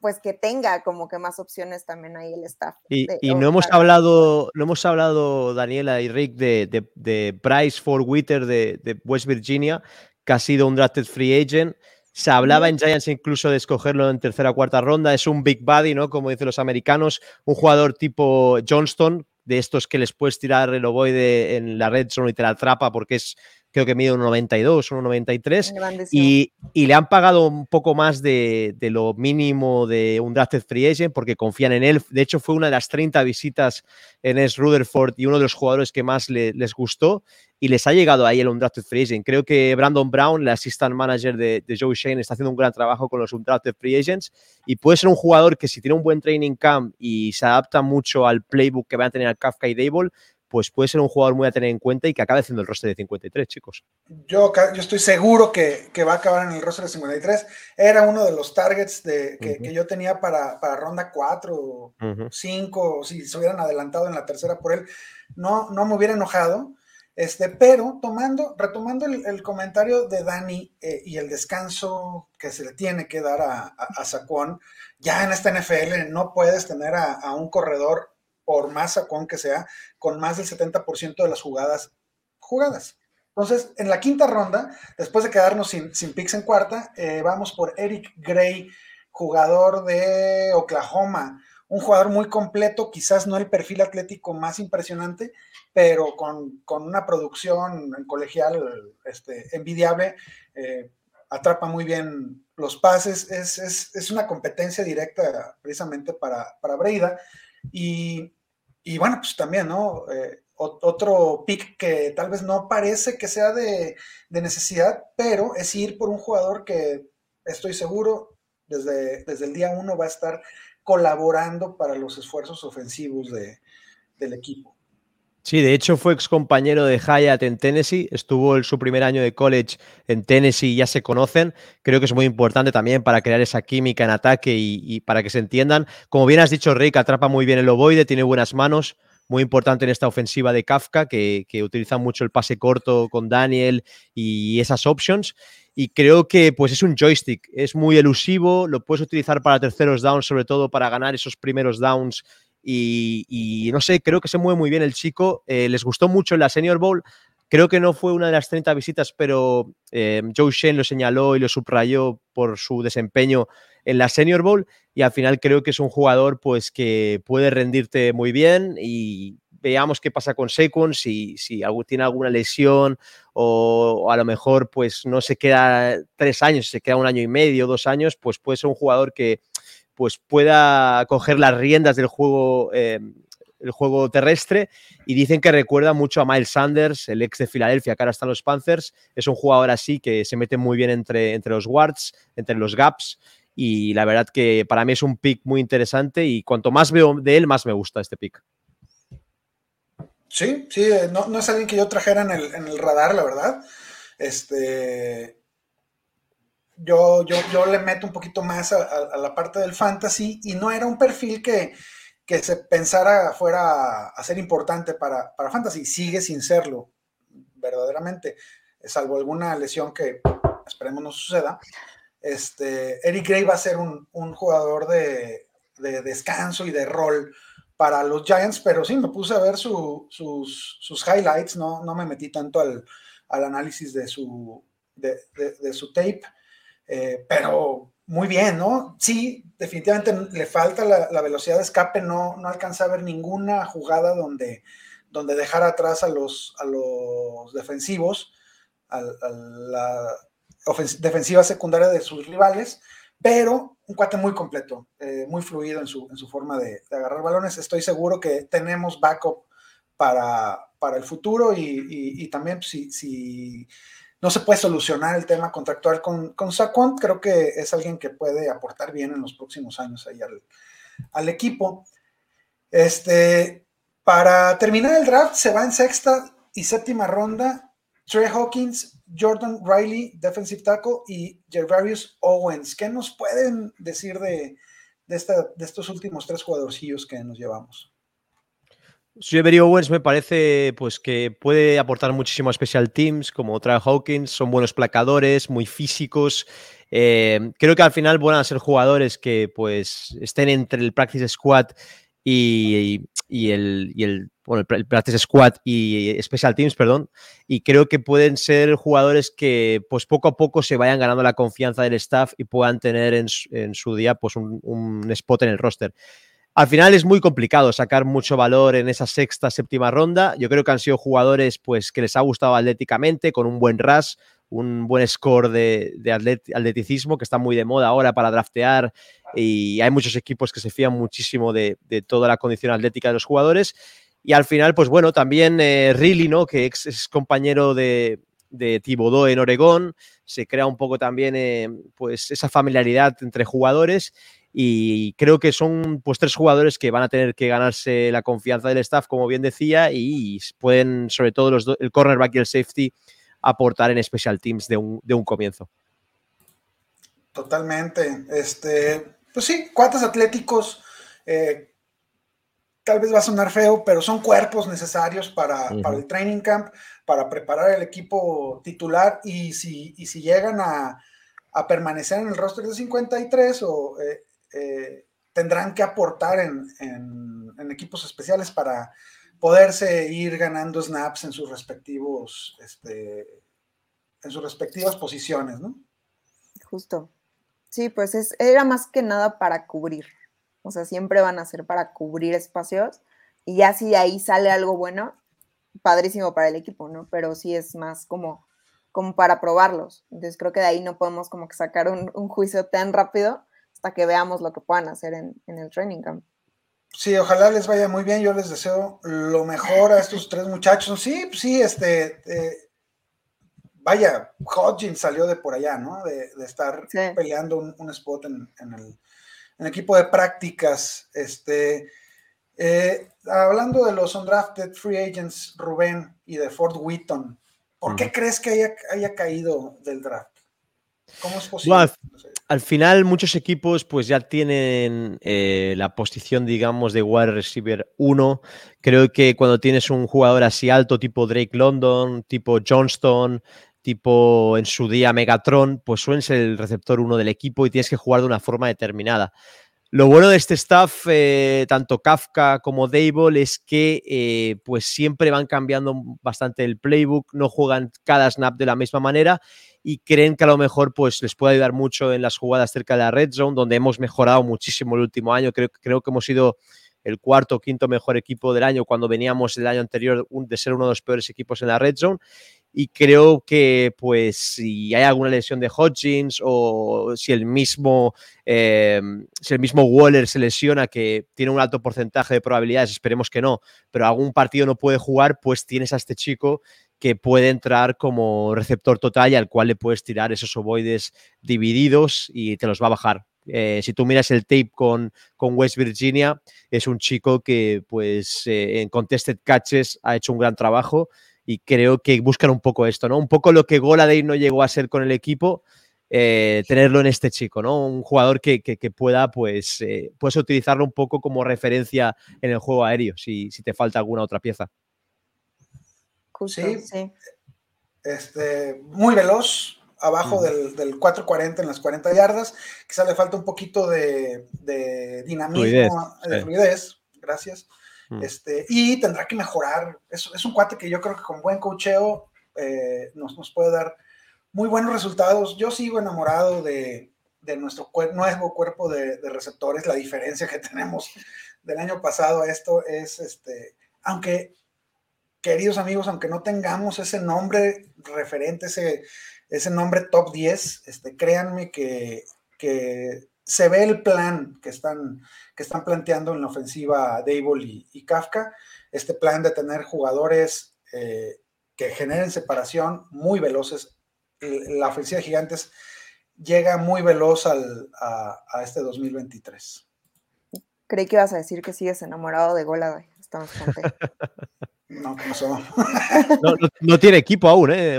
pues que tenga como que más opciones también ahí el staff. Y, no hemos hablado, no hemos hablado, Daniela y Rick, de, de, de Bryce Ford Witter de, de West Virginia, que ha sido un drafted free agent. Se hablaba en Giants incluso de escogerlo en tercera o cuarta ronda. Es un big body, ¿no? Como dicen los americanos, un jugador tipo Johnston, de estos que les puedes tirar el ovoide en la red zone y te la atrapa porque es creo que mide un 92, un 93, y, y, le han pagado un poco más de, de, lo mínimo de un drafted free agent porque confían en él. De hecho, fue una de las 30 visitas en S. Rutherford y uno de los jugadores que más les gustó y les ha llegado ahí el undrafted free agent. Creo que Brandon Brown, el assistant manager de, de, Joe Shane, está haciendo un gran trabajo con los undrafted free agents y puede ser un jugador que si tiene un buen training camp y se adapta mucho al playbook que van a tener Kafka y Dable, pues puede ser un jugador muy a tener en cuenta y que acabe haciendo el roster de 53, chicos. Yo, yo estoy seguro que, va a acabar en el roster de 53. Era uno de los targets de, que, yo tenía para, ronda 4 o 5, si se hubieran adelantado en la tercera por él, no, no me hubiera enojado. Este, pero tomando, retomando el, comentario de Dani eh, y el descanso que se le tiene que dar a, a, ya en esta NFL no puedes tener a, a un corredor por más sacón que sea, con más del 70% de las jugadas jugadas. Entonces, en la quinta ronda, después de quedarnos sin, sin picks en cuarta, eh, vamos por Eric Gray, jugador de Oklahoma, un jugador muy completo, quizás no el perfil atlético más impresionante, pero con, una producción en colegial este, envidiable, eh, atrapa muy bien los pases, es, una competencia directa precisamente para, para Breida. Y y bueno, pues también, ¿no? Eh, otro pick que tal vez no parece que sea de, necesidad, pero es ir por un jugador que estoy seguro desde, desde el día uno va a estar colaborando para los esfuerzos ofensivos del equipo. Sí, de hecho fue ex compañero de Hyatt en Tennessee, estuvo en su primer año de college en Tennessee, ya se conocen. Creo que es muy importante también para crear esa química en ataque y, para que se entiendan. Como bien has dicho, Rick, atrapa muy bien el ovoide, tiene buenas manos, muy importante en esta ofensiva de Kafka, que, utiliza mucho el pase corto con Daniel y esas options. Y creo que pues es un joystick, es muy elusivo, lo puedes utilizar para terceros downs, sobre todo para ganar esos primeros downs y, no sé, creo que se mueve muy bien el chico. Eh, les gustó mucho en la Senior Bowl. Creo que no fue una de las 30 visitas, pero eh, Joe Shen lo señaló y lo subrayó por su desempeño en la Senior Bowl. Y al final creo que es un jugador pues, que puede rendirte muy bien y veamos qué pasa con Saquon, si, si tiene alguna lesión o, o, a lo mejor pues no se queda tres años, se queda un año y medio, dos años, pues puede ser un jugador que, pues pueda coger las riendas del juego, eh, el juego terrestre. Y dicen que recuerda mucho a Miles Sanders, el ex de Filadelfia, que ahora está en los Panthers. Es un jugador así que se mete muy bien entre, entre los guards, entre los gaps. Y la verdad que para mí es un pick muy interesante y cuanto más veo de él, más me gusta este pick. Sí, sí, eh, no, no es alguien que yo trajera en el, en el radar, la verdad. Este, yo, yo, yo le meto un poquito más a, la parte del fantasy y no era un perfil que, se pensara fuera a ser importante para, para fantasy, sigue sin serlo. verdaderamente, salvo alguna lesión que esperemos no suceda, este, Eric Gray va a ser un, jugador de, descanso y de rol para los Giants, pero sí, me puse a ver sus, highlights, no, no me metí tanto al, análisis de su, de, su tape, eh, pero muy bien, ¿no? Sí, definitivamente le falta la, velocidad de escape, no, no alcanza a ver ninguna jugada donde, donde dejar atrás a los, a los defensivos, a, la defensiva secundaria de sus rivales, pero un cuate muy completo, eh, muy fluido en su, en su forma de, agarrar balones. Estoy seguro que tenemos backup para, para el futuro y, también pues, si no se puede solucionar el tema contractual con, con Saquon, creo que es alguien que puede aportar bien en los próximos años ahí al, equipo. Este, para terminar el draft, se va en sexta y séptima ronda Trey Hawkins, Jordan Riley, defensive tackle, y Gervarius Owens. ¿Qué nos pueden decir de, de, de estos últimos tres jugadorcillos que nos llevamos? Jerry Owens me parece pues, que puede aportar muchísimo a Special Teams, como otra Hawkins, son buenos placadores, muy físicos. Eh, creo que al final van a ser jugadores que pues, estén entre el Practice Squad y, el, Practice Squad y Special Teams, perdón. Y creo que pueden ser jugadores que pues, poco a poco se vayan ganando la confianza del staff y puedan tener en, su día pues, un spot en el roster. Al final es muy complicado sacar mucho valor en esa sexta, séptima ronda. Yo creo que han sido jugadores pues, que les ha gustado atléticamente, con un buen rush, un buen score de, atleticismo, que está muy de moda ahora para draftear. Y hay muchos equipos que se fían muchísimo de, toda la condición atlética de los jugadores. Y al final, pues bueno, también eh, ¿no? que es, compañero de, de Thibodeau en Oregón, se crea un poco también eh, pues esa familiaridad entre jugadores y creo que son pues tres jugadores que van a tener que ganarse la confianza del staff, como bien decía, y pueden, sobre todo los el cornerback y el safety, aportar en special teams de un, de un comienzo. Totalmente. Este, pues sí, cuates atléticos. Eh, tal vez va a sonar feo, pero son cuerpos necesarios para, el training camp, para preparar el equipo titular. Y si, y si llegan a, a permanecer en el roster de 53 o eh, eh, tendrán que aportar en, equipos especiales para poderse ir ganando snaps en sus respectivos, este, en sus respectivas posiciones, ¿no? Justo. Sí, pues es, era más que nada para cubrir. O sea, siempre van a ser para cubrir espacios. Y ya si de ahí sale algo bueno, padrísimo para el equipo, ¿no? Pero sí es más como, como para probarlos. Entonces creo que de ahí no podemos como que sacar un, un juicio tan rápido hasta que veamos lo que puedan hacer en, el training camp. Sí, ojalá les vaya muy bien. Yo les deseo lo mejor a estos tres muchachos. Sí, sí, este, eh, vaya, Hodgins salió de por allá, ¿no? De, estar peleando un, spot en, el, equipo de prácticas. Este, eh, hablando de los undrafted free agents, Rubén y de Fort Wheaton, ¿por qué crees que haya, haya caído del draft? Al final, muchos equipos pues ya tienen eh, la posición, digamos, de wide receiver 1. Creo que cuando tienes un jugador así alto, tipo Drake London, tipo Johnston, tipo en su día Megatron, pues suelen ser el receptor 1 del equipo y tienes que jugar de una forma determinada. Lo bueno de este staff, eh, tanto Kafka como Dable, es que eh, pues siempre van cambiando bastante el playbook, no juegan cada snap de la misma manera y creen que a lo mejor pues, les puede ayudar mucho en las jugadas cerca de la red zone, donde hemos mejorado muchísimo el último año. Creo, creo que hemos sido el cuarto o quinto mejor equipo del año cuando veníamos el año anterior de ser uno de los peores equipos en la red zone y creo que pues si hay alguna lesión de Hodgins o si el mismo eh, si el mismo Waller se lesiona que tiene un alto porcentaje de probabilidades esperemos que no pero algún partido no puede jugar pues tienes a este chico que puede entrar como receptor total y al cual le puedes tirar esos ovoides divididos y te los va a bajar. Eh, si tú miras el tape con, con, West Virginia, es un chico que pues eh, en contested catches ha hecho un gran trabajo y creo que buscan un poco esto, ¿no? Un poco lo que Goladay no llegó a ser con el equipo, eh, tenerlo en este chico, ¿no? Un jugador que, pueda, pues, puedes utilizarlo un poco como referencia en el juego aéreo, si, si te falta alguna otra pieza sí. este, muy veloz, abajo del, del 440 en las 40 yardas. Quizá le falta un poquito de, dinamismo, de fluidez. Gracias. Mm. Este, y tendrá que mejorar. Es, un cuate que yo creo que con buen cocheo eh, nos, puede dar muy buenos resultados. Yo sigo enamorado de, nuestro nuevo cuerpo de, receptores. La diferencia que tenemos del año pasado a esto es, este, aunque, queridos amigos, aunque no tengamos ese nombre referente, ese ese nombre top 10, este, créanme que, se ve el plan que están, que están planteando en la ofensiva Dable y, Kafka, este plan de tener jugadores eh, que generen separación muy veloces. La ofensiva de Gigantes llega muy veloz al, a, este 2023. Creí que ibas a decir que sigues enamorado de Gola. Estamos contentos. No, ¿cómo no, no, tiene equipo aún, ¿eh?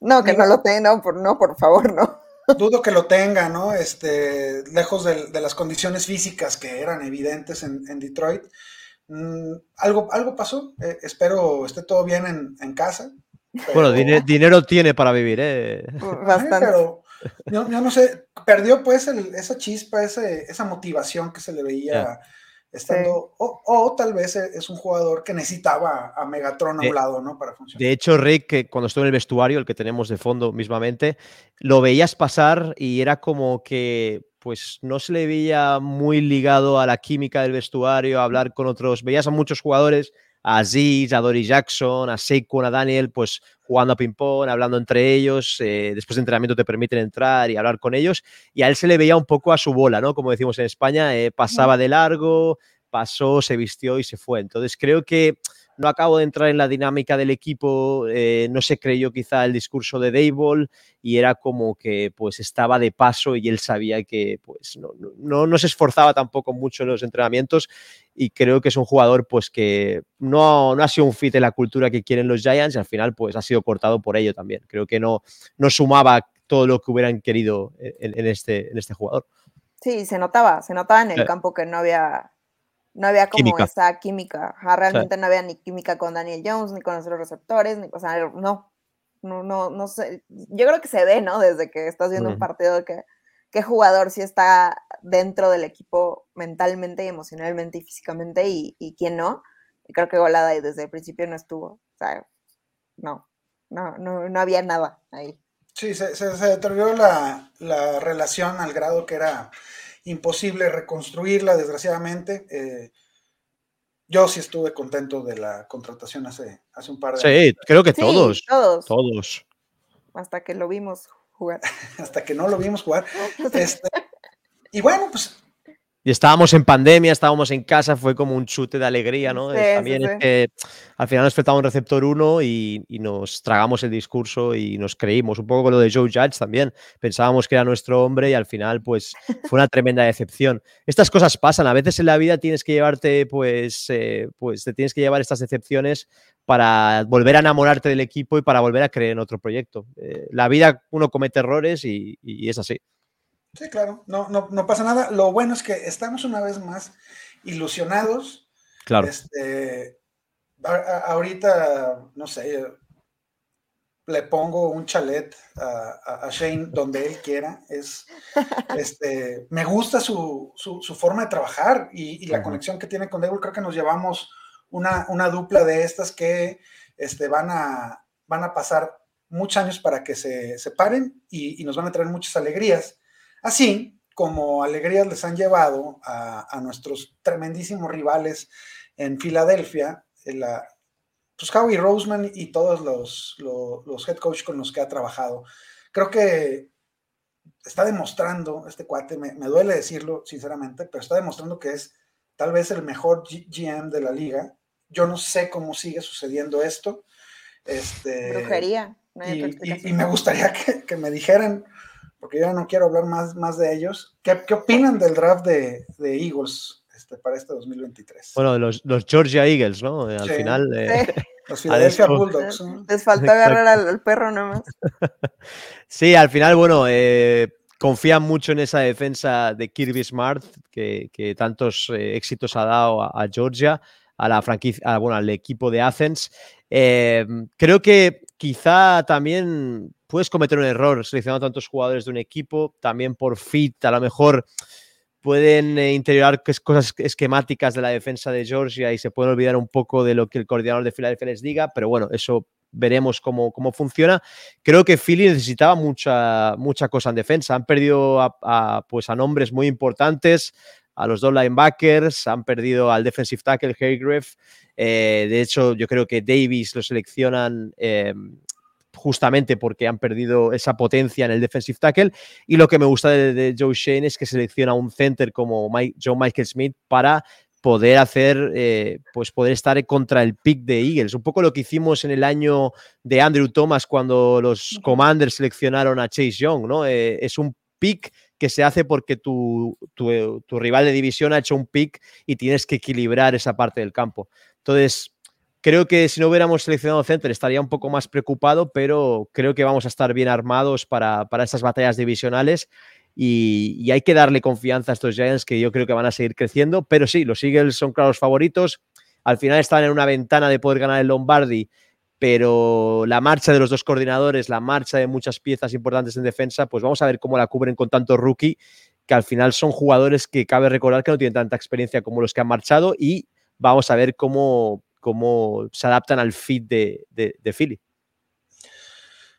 No, que no lo tenga, no, por, no, por favor, no. Dudo que lo tenga, ¿no? Este, lejos de, las condiciones físicas que eran evidentes en, Detroit. Mm, algo, algo pasó. Eh, espero esté todo bien en, casa. Bueno, dinero tiene para vivir, ¿eh? Bastante. Pero yo, no sé, perdió pues esa chispa, esa motivación que se le veía estando, o, tal vez e, es un jugador que necesitaba a Megatron a un lado, ¿no? Para funcionar. De hecho, Rick, que cuando estuvo en el vestuario, el que tenemos de fondo mismamente, lo veías pasar y era como que pues no se le veía muy ligado a la química del vestuario, a hablar con otros, veías a muchos jugadores, a Aziz, a Dory Jackson, a Saquon, a Daniel, pues jugando a ping-pong, hablando entre ellos, eh, después de entrenamiento te permiten entrar y hablar con ellos, y a él se le veía un poco a su bola, ¿no? Como decimos en España, eh, pasaba de largo, pasó, se vistió y se fue. Entonces creo que no acabo de entrar en la dinámica del equipo, eh, no se creyó quizá el discurso de Dable y era como que pues estaba de paso y él sabía que pues no, no, no, se esforzaba tampoco mucho en los entrenamientos y creo que es un jugador pues que no, no ha sido un fit en la cultura que quieren los Giants y al final pues ha sido cortado por ello también. Creo que no, no sumaba todo lo que hubieran querido en, este, en este jugador. Sí, se notaba, se notaba en el campo que no había no había como esa química. realmente no había ni química con Daniel Jones, ni con los receptores, ni, o sea, no, no, no, no sé. Yo creo que se ve, ¿no? Desde que estás viendo un partido que qué jugador sí está dentro del equipo mentalmente y emocionalmente y físicamente y, quién no. Y creo que Golada desde el principio no estuvo. O sea, no, no, no, no había nada ahí. Sí, se, se, deterioró la, la relación al grado que era imposible reconstruirla, desgraciadamente. Eh, yo sí estuve contento de la contratación hace, hace un par de años. Sí, creo que todos, todos. Todos. Hasta que lo vimos jugar. Hasta que no lo vimos jugar. Este, y bueno, pues y estábamos en pandemia, estábamos en casa, fue como un chute de alegría, ¿no? También es que al final nos faltaba un receptor uno y, nos tragamos el discurso y nos creímos. Un poco con lo de Joe Judge también. Pensábamos que era nuestro hombre y al final, pues, fue una tremenda decepción. Estas cosas pasan. A veces en la vida tienes que llevarte, pues, eh, pues, te tienes que llevar estas decepciones para volver a enamorarte del equipo y para volver a creer en otro proyecto. Eh, la vida uno comete errores y es así. Sí, claro, no, no, no pasa nada. Lo bueno es que estamos una vez más ilusionados. Claro. Este, ahorita, no sé, le pongo un chalet a, Shane donde él quiera. Es, este, me gusta su, forma de trabajar y, la conexión que tiene con Devil. Creo que nos llevamos una, una dupla de estas que este, van, a, van a pasar muchos años para que se separen y, y nos van a traer muchas alegrías. Así como alegrías les han llevado a, nuestros tremendísimos rivales en Filadelfia, la, pues Howie Roseman y todos los, los, head coach con los que ha trabajado. Creo que está demostrando, este cuate, me, duele decirlo sinceramente, pero está demostrando que es tal vez el mejor GM de la liga. Yo no sé cómo sigue sucediendo esto. Este, Brujería. y, me gustaría que, que, me dijeran porque yo no quiero hablar más, más de ellos. ¿Qué, qué opinan del draft de, de Eagles este, para este 2023? Bueno, los, los Georgia Eagles, ¿no? Al final. Eh, los Philadelphia Bulldogs. Les faltó agarrar al, perro nomás. sí, al final, bueno, eh, confían mucho en esa defensa de Kirby Smart, que, que tantos eh, éxitos ha dado a, Georgia, a la franquicia, bueno, al equipo de Athens. creo que quizá también puedes cometer un error seleccionando tantos jugadores de un equipo, también por fit, a lo mejor pueden eh, interiorar cosas esquemáticas de la defensa de Georgia y se pueden olvidar un poco de lo que el coordinador de Filadelfia les diga, pero bueno, eso veremos cómo, cómo funciona. Creo que Philly necesitaba mucha, mucha cosa en defensa. Han perdido a, pues a nombres muy importantes, a los dos linebackers, han perdido al defensive tackle Haygrave. Eh, de hecho, yo creo que Davis lo seleccionan eh, justamente porque han perdido esa potencia en el defensive tackle. Y lo que me gusta de, Joe Shane es que selecciona un center como Mike, Joe Michael Smith para poder hacer, eh, pues poder estar contra el pick de Eagles. Un poco lo que hicimos en el año de Andrew Thomas cuando los Commanders seleccionaron a Chase Young, ¿no? Eh, es un pick que se hace porque tu, tu, tu, rival de división ha hecho un pick y tienes que equilibrar esa parte del campo. Entonces, Creo que si no hubiéramos seleccionado center estaría un poco más preocupado, pero creo que vamos a estar bien armados para, para estas batallas divisionales y, hay que darle confianza a estos Giants que yo creo que van a seguir creciendo. Pero sí, los Eagles son claros favoritos. Al final están en una ventana de poder ganar el Lombardi, pero la marcha de los dos coordinadores, la marcha de muchas piezas importantes en defensa, pues vamos a ver cómo la cubren con tanto rookie, que al final son jugadores que cabe recordar que no tienen tanta experiencia como los que han marchado y vamos a ver cómo cómo se adaptan al feed de, de, Philly.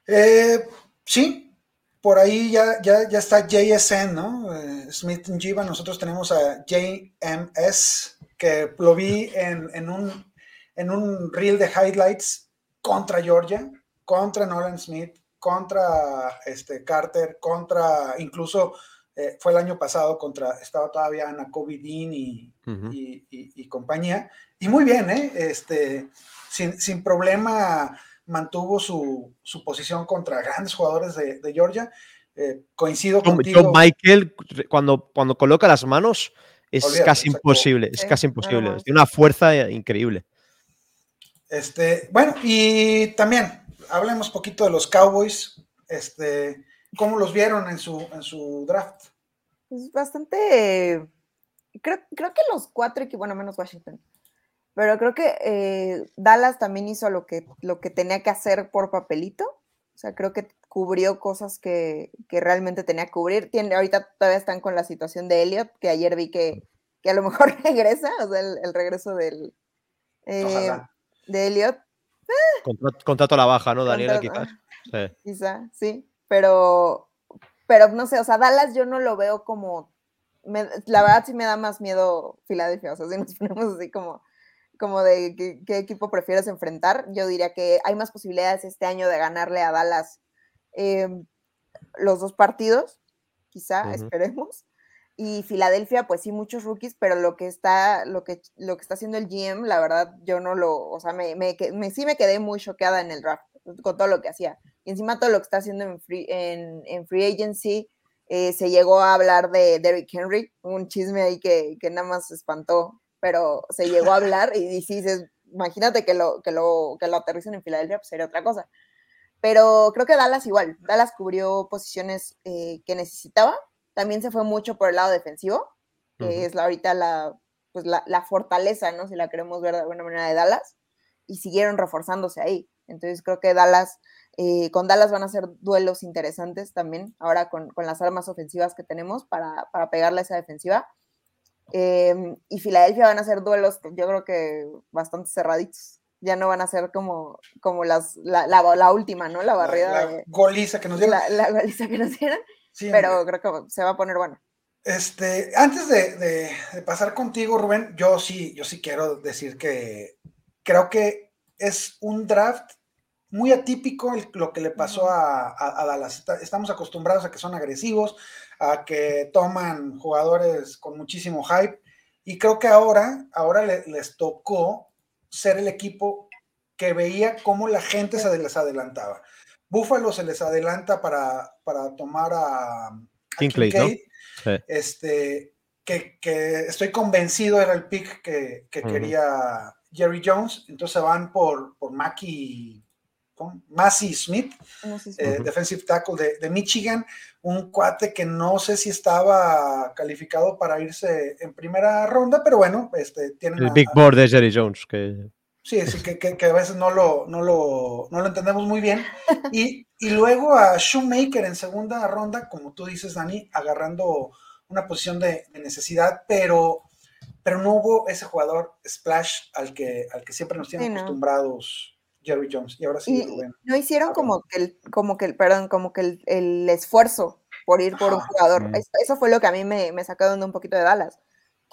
Eh, sí, por ahí ya, ya, ya está JSN, ¿no? Eh, Smith Jiva, nosotros tenemos a JMS, que lo vi en, en, un, en un reel de highlights contra Georgia, contra Nolan Smith, contra este, Carter, contra incluso eh, fue el año pasado contra, estaba todavía Ana Kobe Dean y, y, compañía, y muy bien, ¿eh? Este, sin, sin problema mantuvo su, su, posición contra grandes jugadores de, de Georgia. Eh, coincido con contigo. Michael, cuando, cuando coloca las manos, es casi imposible, es casi imposible. Tiene una fuerza increíble. Este, bueno, y también hablemos poquito de los Cowboys. Este, ¿Cómo los vieron en su, en su draft? Pues bastante. Creo, creo que los cuatro equipos, bueno, menos Washington, pero creo que eh, Dallas también hizo lo que, lo que tenía que hacer por papelito. O sea, creo que cubrió cosas que, que realmente tenía que cubrir. Tiene, ahorita todavía están con la situación de Elliot, que ayer vi que, que a lo mejor regresa, o sea, el, regreso del, eh, de Elliot. Contrato, a la baja, ¿no, Daniela? Quizás. Sí. Quizá, sí pero, pero no sé, o sea, Dallas yo no lo veo como, la verdad sí me da más miedo Filadelfia, o sea, si nos ponemos así como, como de qué, equipo prefieres enfrentar, yo diría que hay más posibilidades este año de ganarle a Dallas em, los dos partidos, quizá, esperemos. Y Filadelfia, pues sí, muchos rookies, pero lo que está, lo que, lo que está haciendo el GM, la verdad, yo no lo, o sea, me, me, sí me quedé muy choqueada en el draft con todo lo que hacía. Y encima todo lo que está haciendo en Free, en, free Agency, eh, se llegó a hablar de Derrick Henry, un chisme ahí que, que nada más espantó, pero se llegó a hablar y dices, imagínate que lo, que lo, que lo aterricen en Filadelfia, pues sería otra cosa. Pero creo que Dallas igual, Dallas cubrió posiciones eh, que necesitaba, también se fue mucho por el lado defensivo, que es la, ahorita la, pues la, la, fortaleza, ¿no? Si la queremos ver de alguna manera de Dallas, y siguieron reforzándose ahí. Entonces creo que Dallas, eh, con Dallas van a ser duelos interesantes también, ahora con, las armas ofensivas que tenemos para, pegarle a esa defensiva. Em, y Filadelfia van a ser duelos, yo creo que bastante cerraditos. Ya no van a ser como, como las, la, la, última, ¿no? La barrida. La, de, goliza que nos dieron. La, goliza que nos dieron. pero creo que se va a poner bueno. Este, antes de, de, pasar contigo, Rubén, yo sí, yo sí quiero decir que creo que es un draft muy atípico lo que le pasó a, Dallas. Estamos acostumbrados a que son agresivos, a que toman jugadores con muchísimo hype, y creo que ahora, ahora les tocó ser el equipo que veía cómo la gente se les adelantaba. Buffalo se les adelanta para, para tomar a, Kincaid, este, que, estoy convencido era el pick que, quería Jerry Jones, entonces van por, por Mackie, Massey Smith, eh, defensive tackle de, Michigan, un cuate que no sé si estaba calificado para irse en primera ronda, pero bueno, este, tiene... El big board de Jerry Jones, que... Sí, sí, que, que, a veces no lo, no, lo, no lo entendemos muy bien. Y, y, luego a Shoemaker en segunda ronda, como tú dices, Dani, agarrando una posición de, necesidad, pero, pero no hubo ese jugador splash al que, al que siempre nos tienen acostumbrados Jerry Jones. Y ahora sí, No hicieron como que el, como que el, perdón, como que el, el esfuerzo por ir por un jugador. Eso, fue lo que a mí me, me sacó de un poquito de Dallas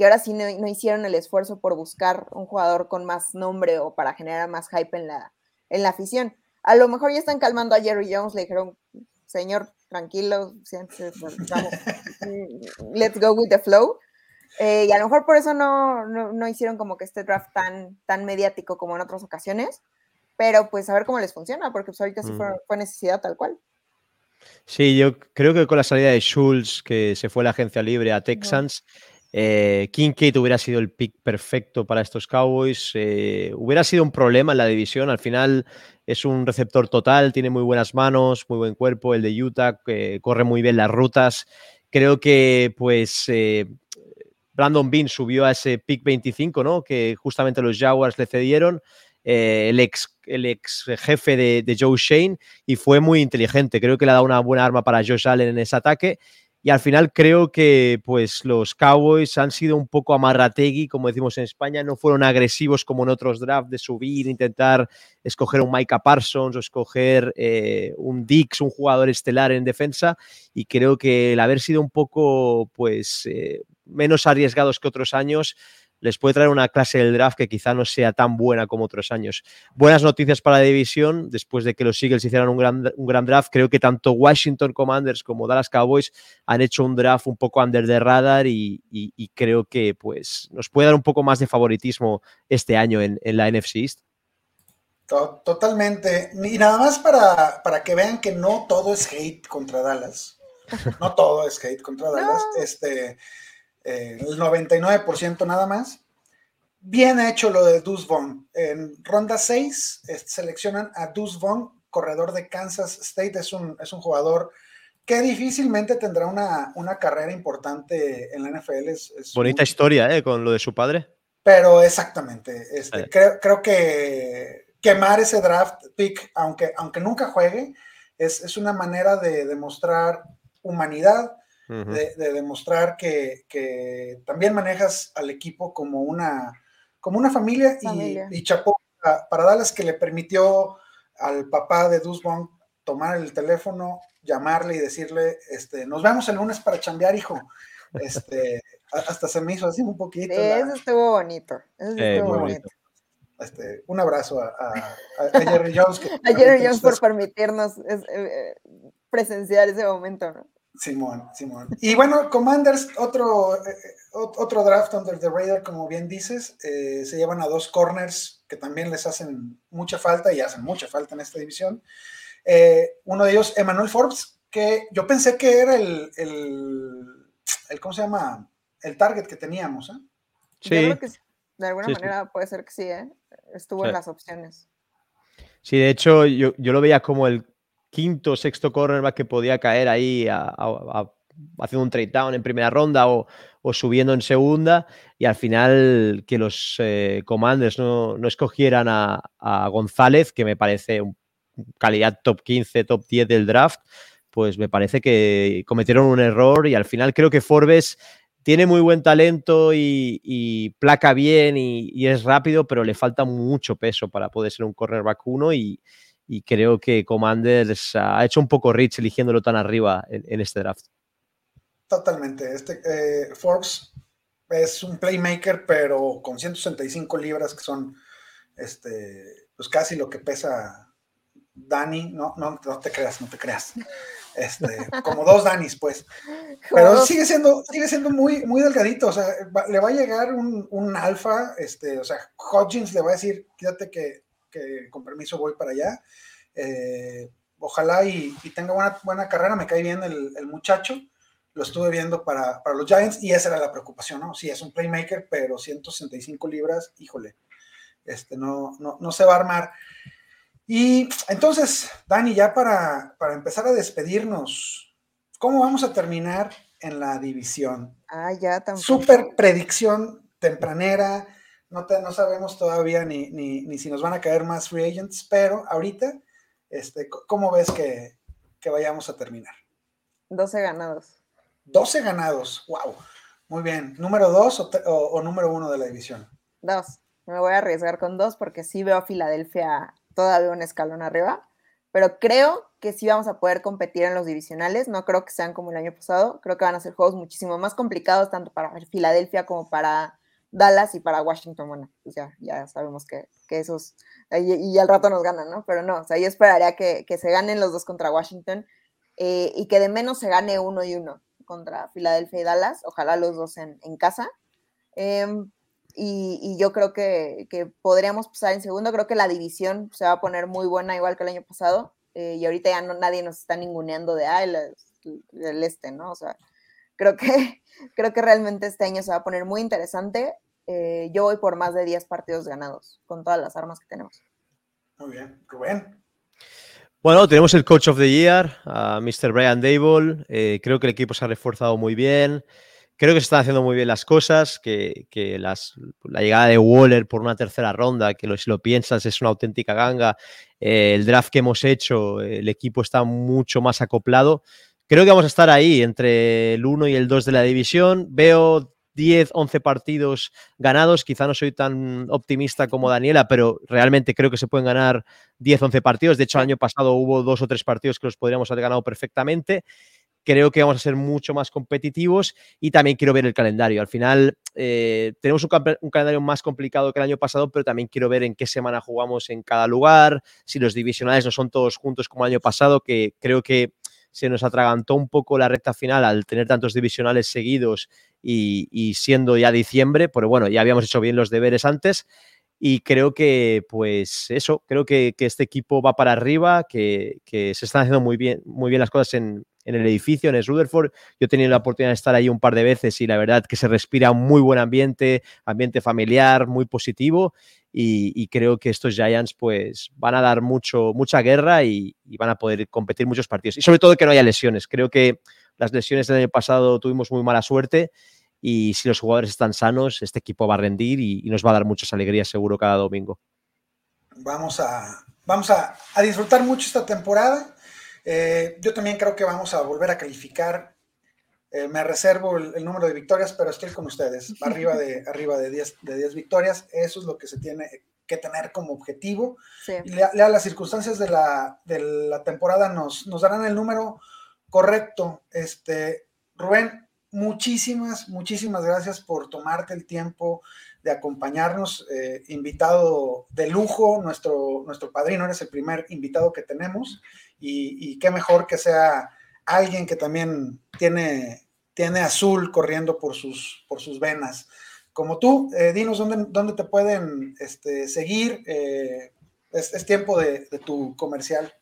que ahora sí no, hicieron el esfuerzo por buscar un jugador con más nombre o para generar más hype en la, en la afición. A lo mejor ya están calmando a Jerry Jones, le dijeron, señor, tranquilo, let's go with the flow. Eh, y a lo mejor por eso no, no, hicieron como que este draft tan, tan mediático como en otras ocasiones, pero pues a ver cómo les funciona, porque pues ahorita sí fue, fue necesidad tal cual. Sí, yo creo que con la salida de Schultz, que se fue a la agencia libre a Texans, eh, Kincaid hubiera sido el pick perfecto para estos Cowboys. Eh, hubiera sido un problema en la división. Al final es un receptor total, tiene muy buenas manos, muy buen cuerpo. El de Utah corre muy bien las rutas. Creo que, pues, eh, Brandon Bean subió a ese pick 25, ¿no? Que justamente los Jaguars le cedieron. Eh, el, ex, el ex jefe de, Joe Shane y fue muy inteligente. Creo que le ha dado una buena arma para Josh Allen en ese ataque y al final creo que pues los Cowboys han sido un poco amarrategui, como decimos en España, no fueron agresivos como en otros drafts de subir, intentar escoger un Micah Parsons o escoger eh, un Dix, un jugador estelar en defensa y creo que el haber sido un poco pues eh, menos arriesgados que otros años les puede traer una clase del draft que quizá no sea tan buena como otros años. Buenas noticias para la división, después de que los Eagles hicieran un gran, un gran draft, creo que tanto Washington Commanders como Dallas Cowboys han hecho un draft un poco under the radar y, creo que pues, nos puede dar un poco más de favoritismo este año en, la NFC East. Totalmente. Y nada más para, para, que vean que no todo es hate contra Dallas. No todo es hate contra Dallas. Este, eh, el 99% nada más. Bien hecho lo de Deuce Vaughn. En ronda 6 seleccionan a Deuce Vaughn, corredor de Kansas State. Es un, es un jugador que difícilmente tendrá una, una carrera importante en la NFL. Es, Bonita historia, ¿eh? Con lo de su padre. Pero exactamente. Este, creo, creo, que quemar ese draft pick, aunque, aunque nunca juegue, es, es una manera de demostrar humanidad, de, demostrar que, también manejas al equipo como una, como una familia, Y, chapó para Dallas que le permitió al papá de Dusbon tomar el teléfono, llamarle y decirle, este, nos vemos el lunes para chambear, hijo. Este, hasta se me hizo así un poquito. eso estuvo bonito. Eso estuvo bonito. Este, un abrazo a, Jerry Jones. a Jerry Jones por permitirnos eh, presenciar ese momento, ¿no? Simón, Simón. Y bueno, Commanders, otro, eh, eh, otro draft under the radar, como bien dices, eh, se llevan a dos corners que también les hacen mucha falta y hacen mucha falta en esta división. uno de ellos, Emmanuel Forbes, que yo pensé que era el, el, ¿cómo se llama? El target que teníamos. Sí. Yo creo que de alguna manera puede ser que sí, estuvo en las opciones. Sí, de hecho, yo, yo lo veía como el quinto, sexto cornerback que podía caer ahí haciendo un trade down en primera ronda o, subiendo en segunda y al final que los eh, Commanders no, escogieran a, González, que me parece un calidad top 15, top 10 del draft, pues me parece que cometieron un error y al final creo que Forbes tiene muy buen talento y, placa bien y, y, es rápido, pero le falta mucho peso para poder ser un cornerback 1 y, y creo que Commanders ha hecho un poco rich eligiéndolo tan arriba en, este draft. Totalmente. Este, eh, Forbes es un playmaker, pero con 165 libras, que son este, pues casi lo que pesa Dani. No, no, no te creas, no te creas. Este, como dos Danis, pues. Pero sigue siendo, sigue siendo muy, muy delgadito. O sea, le va a llegar un, un alfa. Este, o sea, Hodgins le va a decir, quédate que que con permiso voy para allá. Eh, ojalá y, tenga buena, buena carrera, me cae bien el, muchacho. Lo estuve viendo para, los Giants y esa era la preocupación, ¿no? Sí, es un playmaker, pero 165 libras, híjole, este, no, no, se va a armar. Y entonces, Dani, ya para, para empezar a despedirnos, ¿cómo vamos a terminar en la división? Ah, ya tampoco. Super predicción tempranera no, no sabemos todavía ni, ni, si nos van a caer más free agents, pero ahorita, este, ¿cómo ves que, vayamos a terminar? 12 ganados. 12 ganados, wow. Muy bien. ¿Número 2 o, número 1 de la división? Dos. Me voy a arriesgar con dos porque sí veo a Filadelfia todavía un escalón arriba, pero creo que sí vamos a poder competir en los divisionales. No creo que sean como el año pasado. Creo que van a ser juegos muchísimo más complicados, tanto para Filadelfia como para Dallas y para Washington. Bueno, pues ya, ya sabemos que, esos. Y, al rato nos ganan, ¿no? Pero no, o sea, yo esperaría que, se ganen los dos contra Washington eh, y que de menos se gane uno y uno contra Filadelfia y Dallas. Ojalá los dos en, casa. Em, y, yo creo que, podríamos pasar en segundo. Creo que la división se va a poner muy buena, igual que el año pasado. Eh, y ahorita ya no, nadie nos está ninguneando de, ah, el, este, ¿no? O sea, creo que, creo que realmente este año se va a poner muy interesante. Eh, yo voy por más de 10 partidos ganados con todas las armas que tenemos. Muy bien. Rubén. Bueno, tenemos el Coach of the Year, a Mr. Brian Dable. Eh, creo que el equipo se ha reforzado muy bien. Creo que se están haciendo muy bien las cosas, que, las, la llegada de Waller por una tercera ronda, que si lo piensas es una auténtica ganga, eh, el draft que hemos hecho, el equipo está mucho más acoplado. Creo que vamos a estar ahí entre el 1 y el 2 de la división. Veo 10, 11 partidos ganados. Quizá no soy tan optimista como Daniela, pero realmente creo que se pueden ganar 10, 11 partidos. De hecho, el año pasado hubo dos o tres partidos que los podríamos haber ganado perfectamente creo que vamos a ser mucho más competitivos y también quiero ver el calendario. Al final eh, tenemos un, calendario más complicado que el año pasado, pero también quiero ver en qué semana jugamos en cada lugar, si los divisionales no son todos juntos como el año pasado, que creo que se nos atragantó un poco la recta final al tener tantos divisionales seguidos y, siendo ya diciembre, pero bueno, ya habíamos hecho bien los deberes antes. Y creo que, pues eso, creo que, este equipo va para arriba, que, que, se están haciendo muy bien, muy bien las cosas en, en el edificio, en el Rutherford. Yo he tenido la oportunidad de estar ahí un par de veces y la verdad que se respira muy buen ambiente, ambiente familiar, muy positivo. Y, creo que estos Giants pues van a dar mucho, mucha guerra y, van a poder competir muchos partidos. Y sobre todo que no haya lesiones. Creo que las lesiones del año pasado tuvimos muy mala suerte y si los jugadores están sanos, este equipo va a rendir y, nos va a dar muchas alegrías seguro cada domingo. Vamos a, vamos a disfrutar mucho esta temporada eh, yo también creo que vamos a volver a calificar. Eh, me reservo el, número de victorias, pero estoy con ustedes. Arriba de, arriba de 10 de 10 victorias. Eso es lo que se tiene que tener como objetivo. Y las circunstancias de la, de la temporada nos, nos, darán el número correcto. Este, Rubén, muchísimas, muchísimas gracias por tomarte el tiempo de acompañarnos. Eh, invitado de lujo, nuestro, nuestro padrino, eres el primer invitado que tenemos y, qué mejor que sea alguien que también tiene, tiene azul corriendo por sus, por sus venas. Como tú, eh, dinos dónde, dónde, te pueden este, seguir. Eh, es, tiempo de, tu comercial.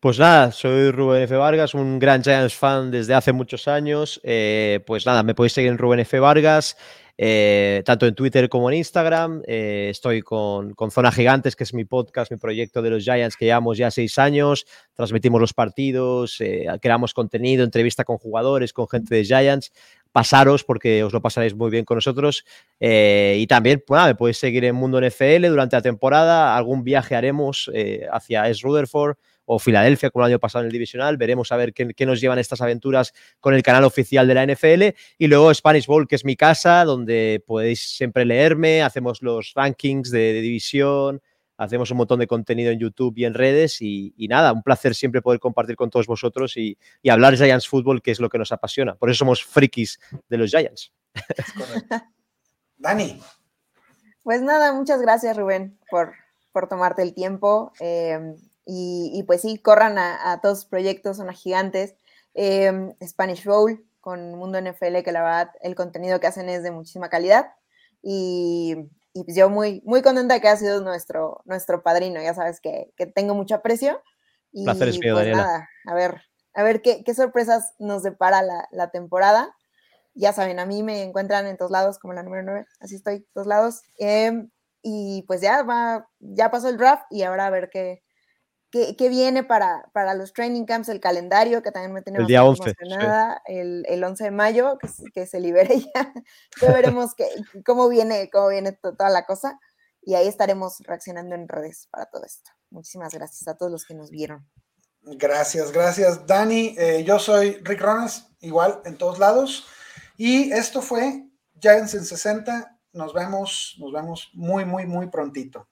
Pues nada, soy Rubén F. Vargas, un gran Giants fan desde hace muchos años. Eh, pues nada, me podéis seguir en Rubén F. Vargas. Eh, tanto en Twitter como en Instagram. Eh, estoy con, Zona Gigantes, que es mi podcast, mi proyecto de los Giants que llevamos ya seis años. Transmitimos los partidos, eh, creamos contenido, entrevista con jugadores, con gente de Giants. Pasaros porque os lo pasaréis muy bien con nosotros. y también, pues me podéis seguir en Mundo NFL durante la temporada. Algún viaje haremos hacia Es Rutherford o Filadelfia, como el año pasado en el divisional. Veremos a ver qué, nos llevan estas aventuras con el canal oficial de la NFL. Y luego Spanish Bowl, que es mi casa, donde podéis siempre leerme, hacemos los rankings de, división, hacemos un montón de contenido en YouTube y en redes. Y, nada, un placer siempre poder compartir con todos vosotros y, y hablar Giants Football, que es lo que nos apasiona. Por eso somos frikis de los Giants. Dani. Pues nada, muchas gracias Rubén por, por tomarte el tiempo. Eh, y, pues sí, corran a, todos los proyectos, son gigantes. Em, Spanish Bowl con Mundo NFL, que la verdad el contenido que hacen es de muchísima calidad. Y, pues yo muy, muy contenta que ha sido nuestro, nuestro padrino, ya sabes que, tengo mucho aprecio. Y Placer es mío, pues nada, a ver, a ver qué, sorpresas nos depara la, temporada. Ya saben, a mí me encuentran en todos lados como la número 9, así estoy, todos lados. Em, y pues ya va, ya pasó el draft y ahora a ver qué, qué, viene para, para, los training camps, el calendario, que también me tiene el día 11, emocionada, el, el, 11 de mayo, que, que se libere ya. ya veremos que, cómo, viene, cómo viene toda la cosa y ahí estaremos reaccionando en redes para todo esto. Muchísimas gracias a todos los que nos vieron. Gracias, gracias, Dani. Eh, yo soy Rick Ronas, igual en todos lados. Y esto fue Giants en 60. Nos vemos, nos vemos muy, muy, muy prontito.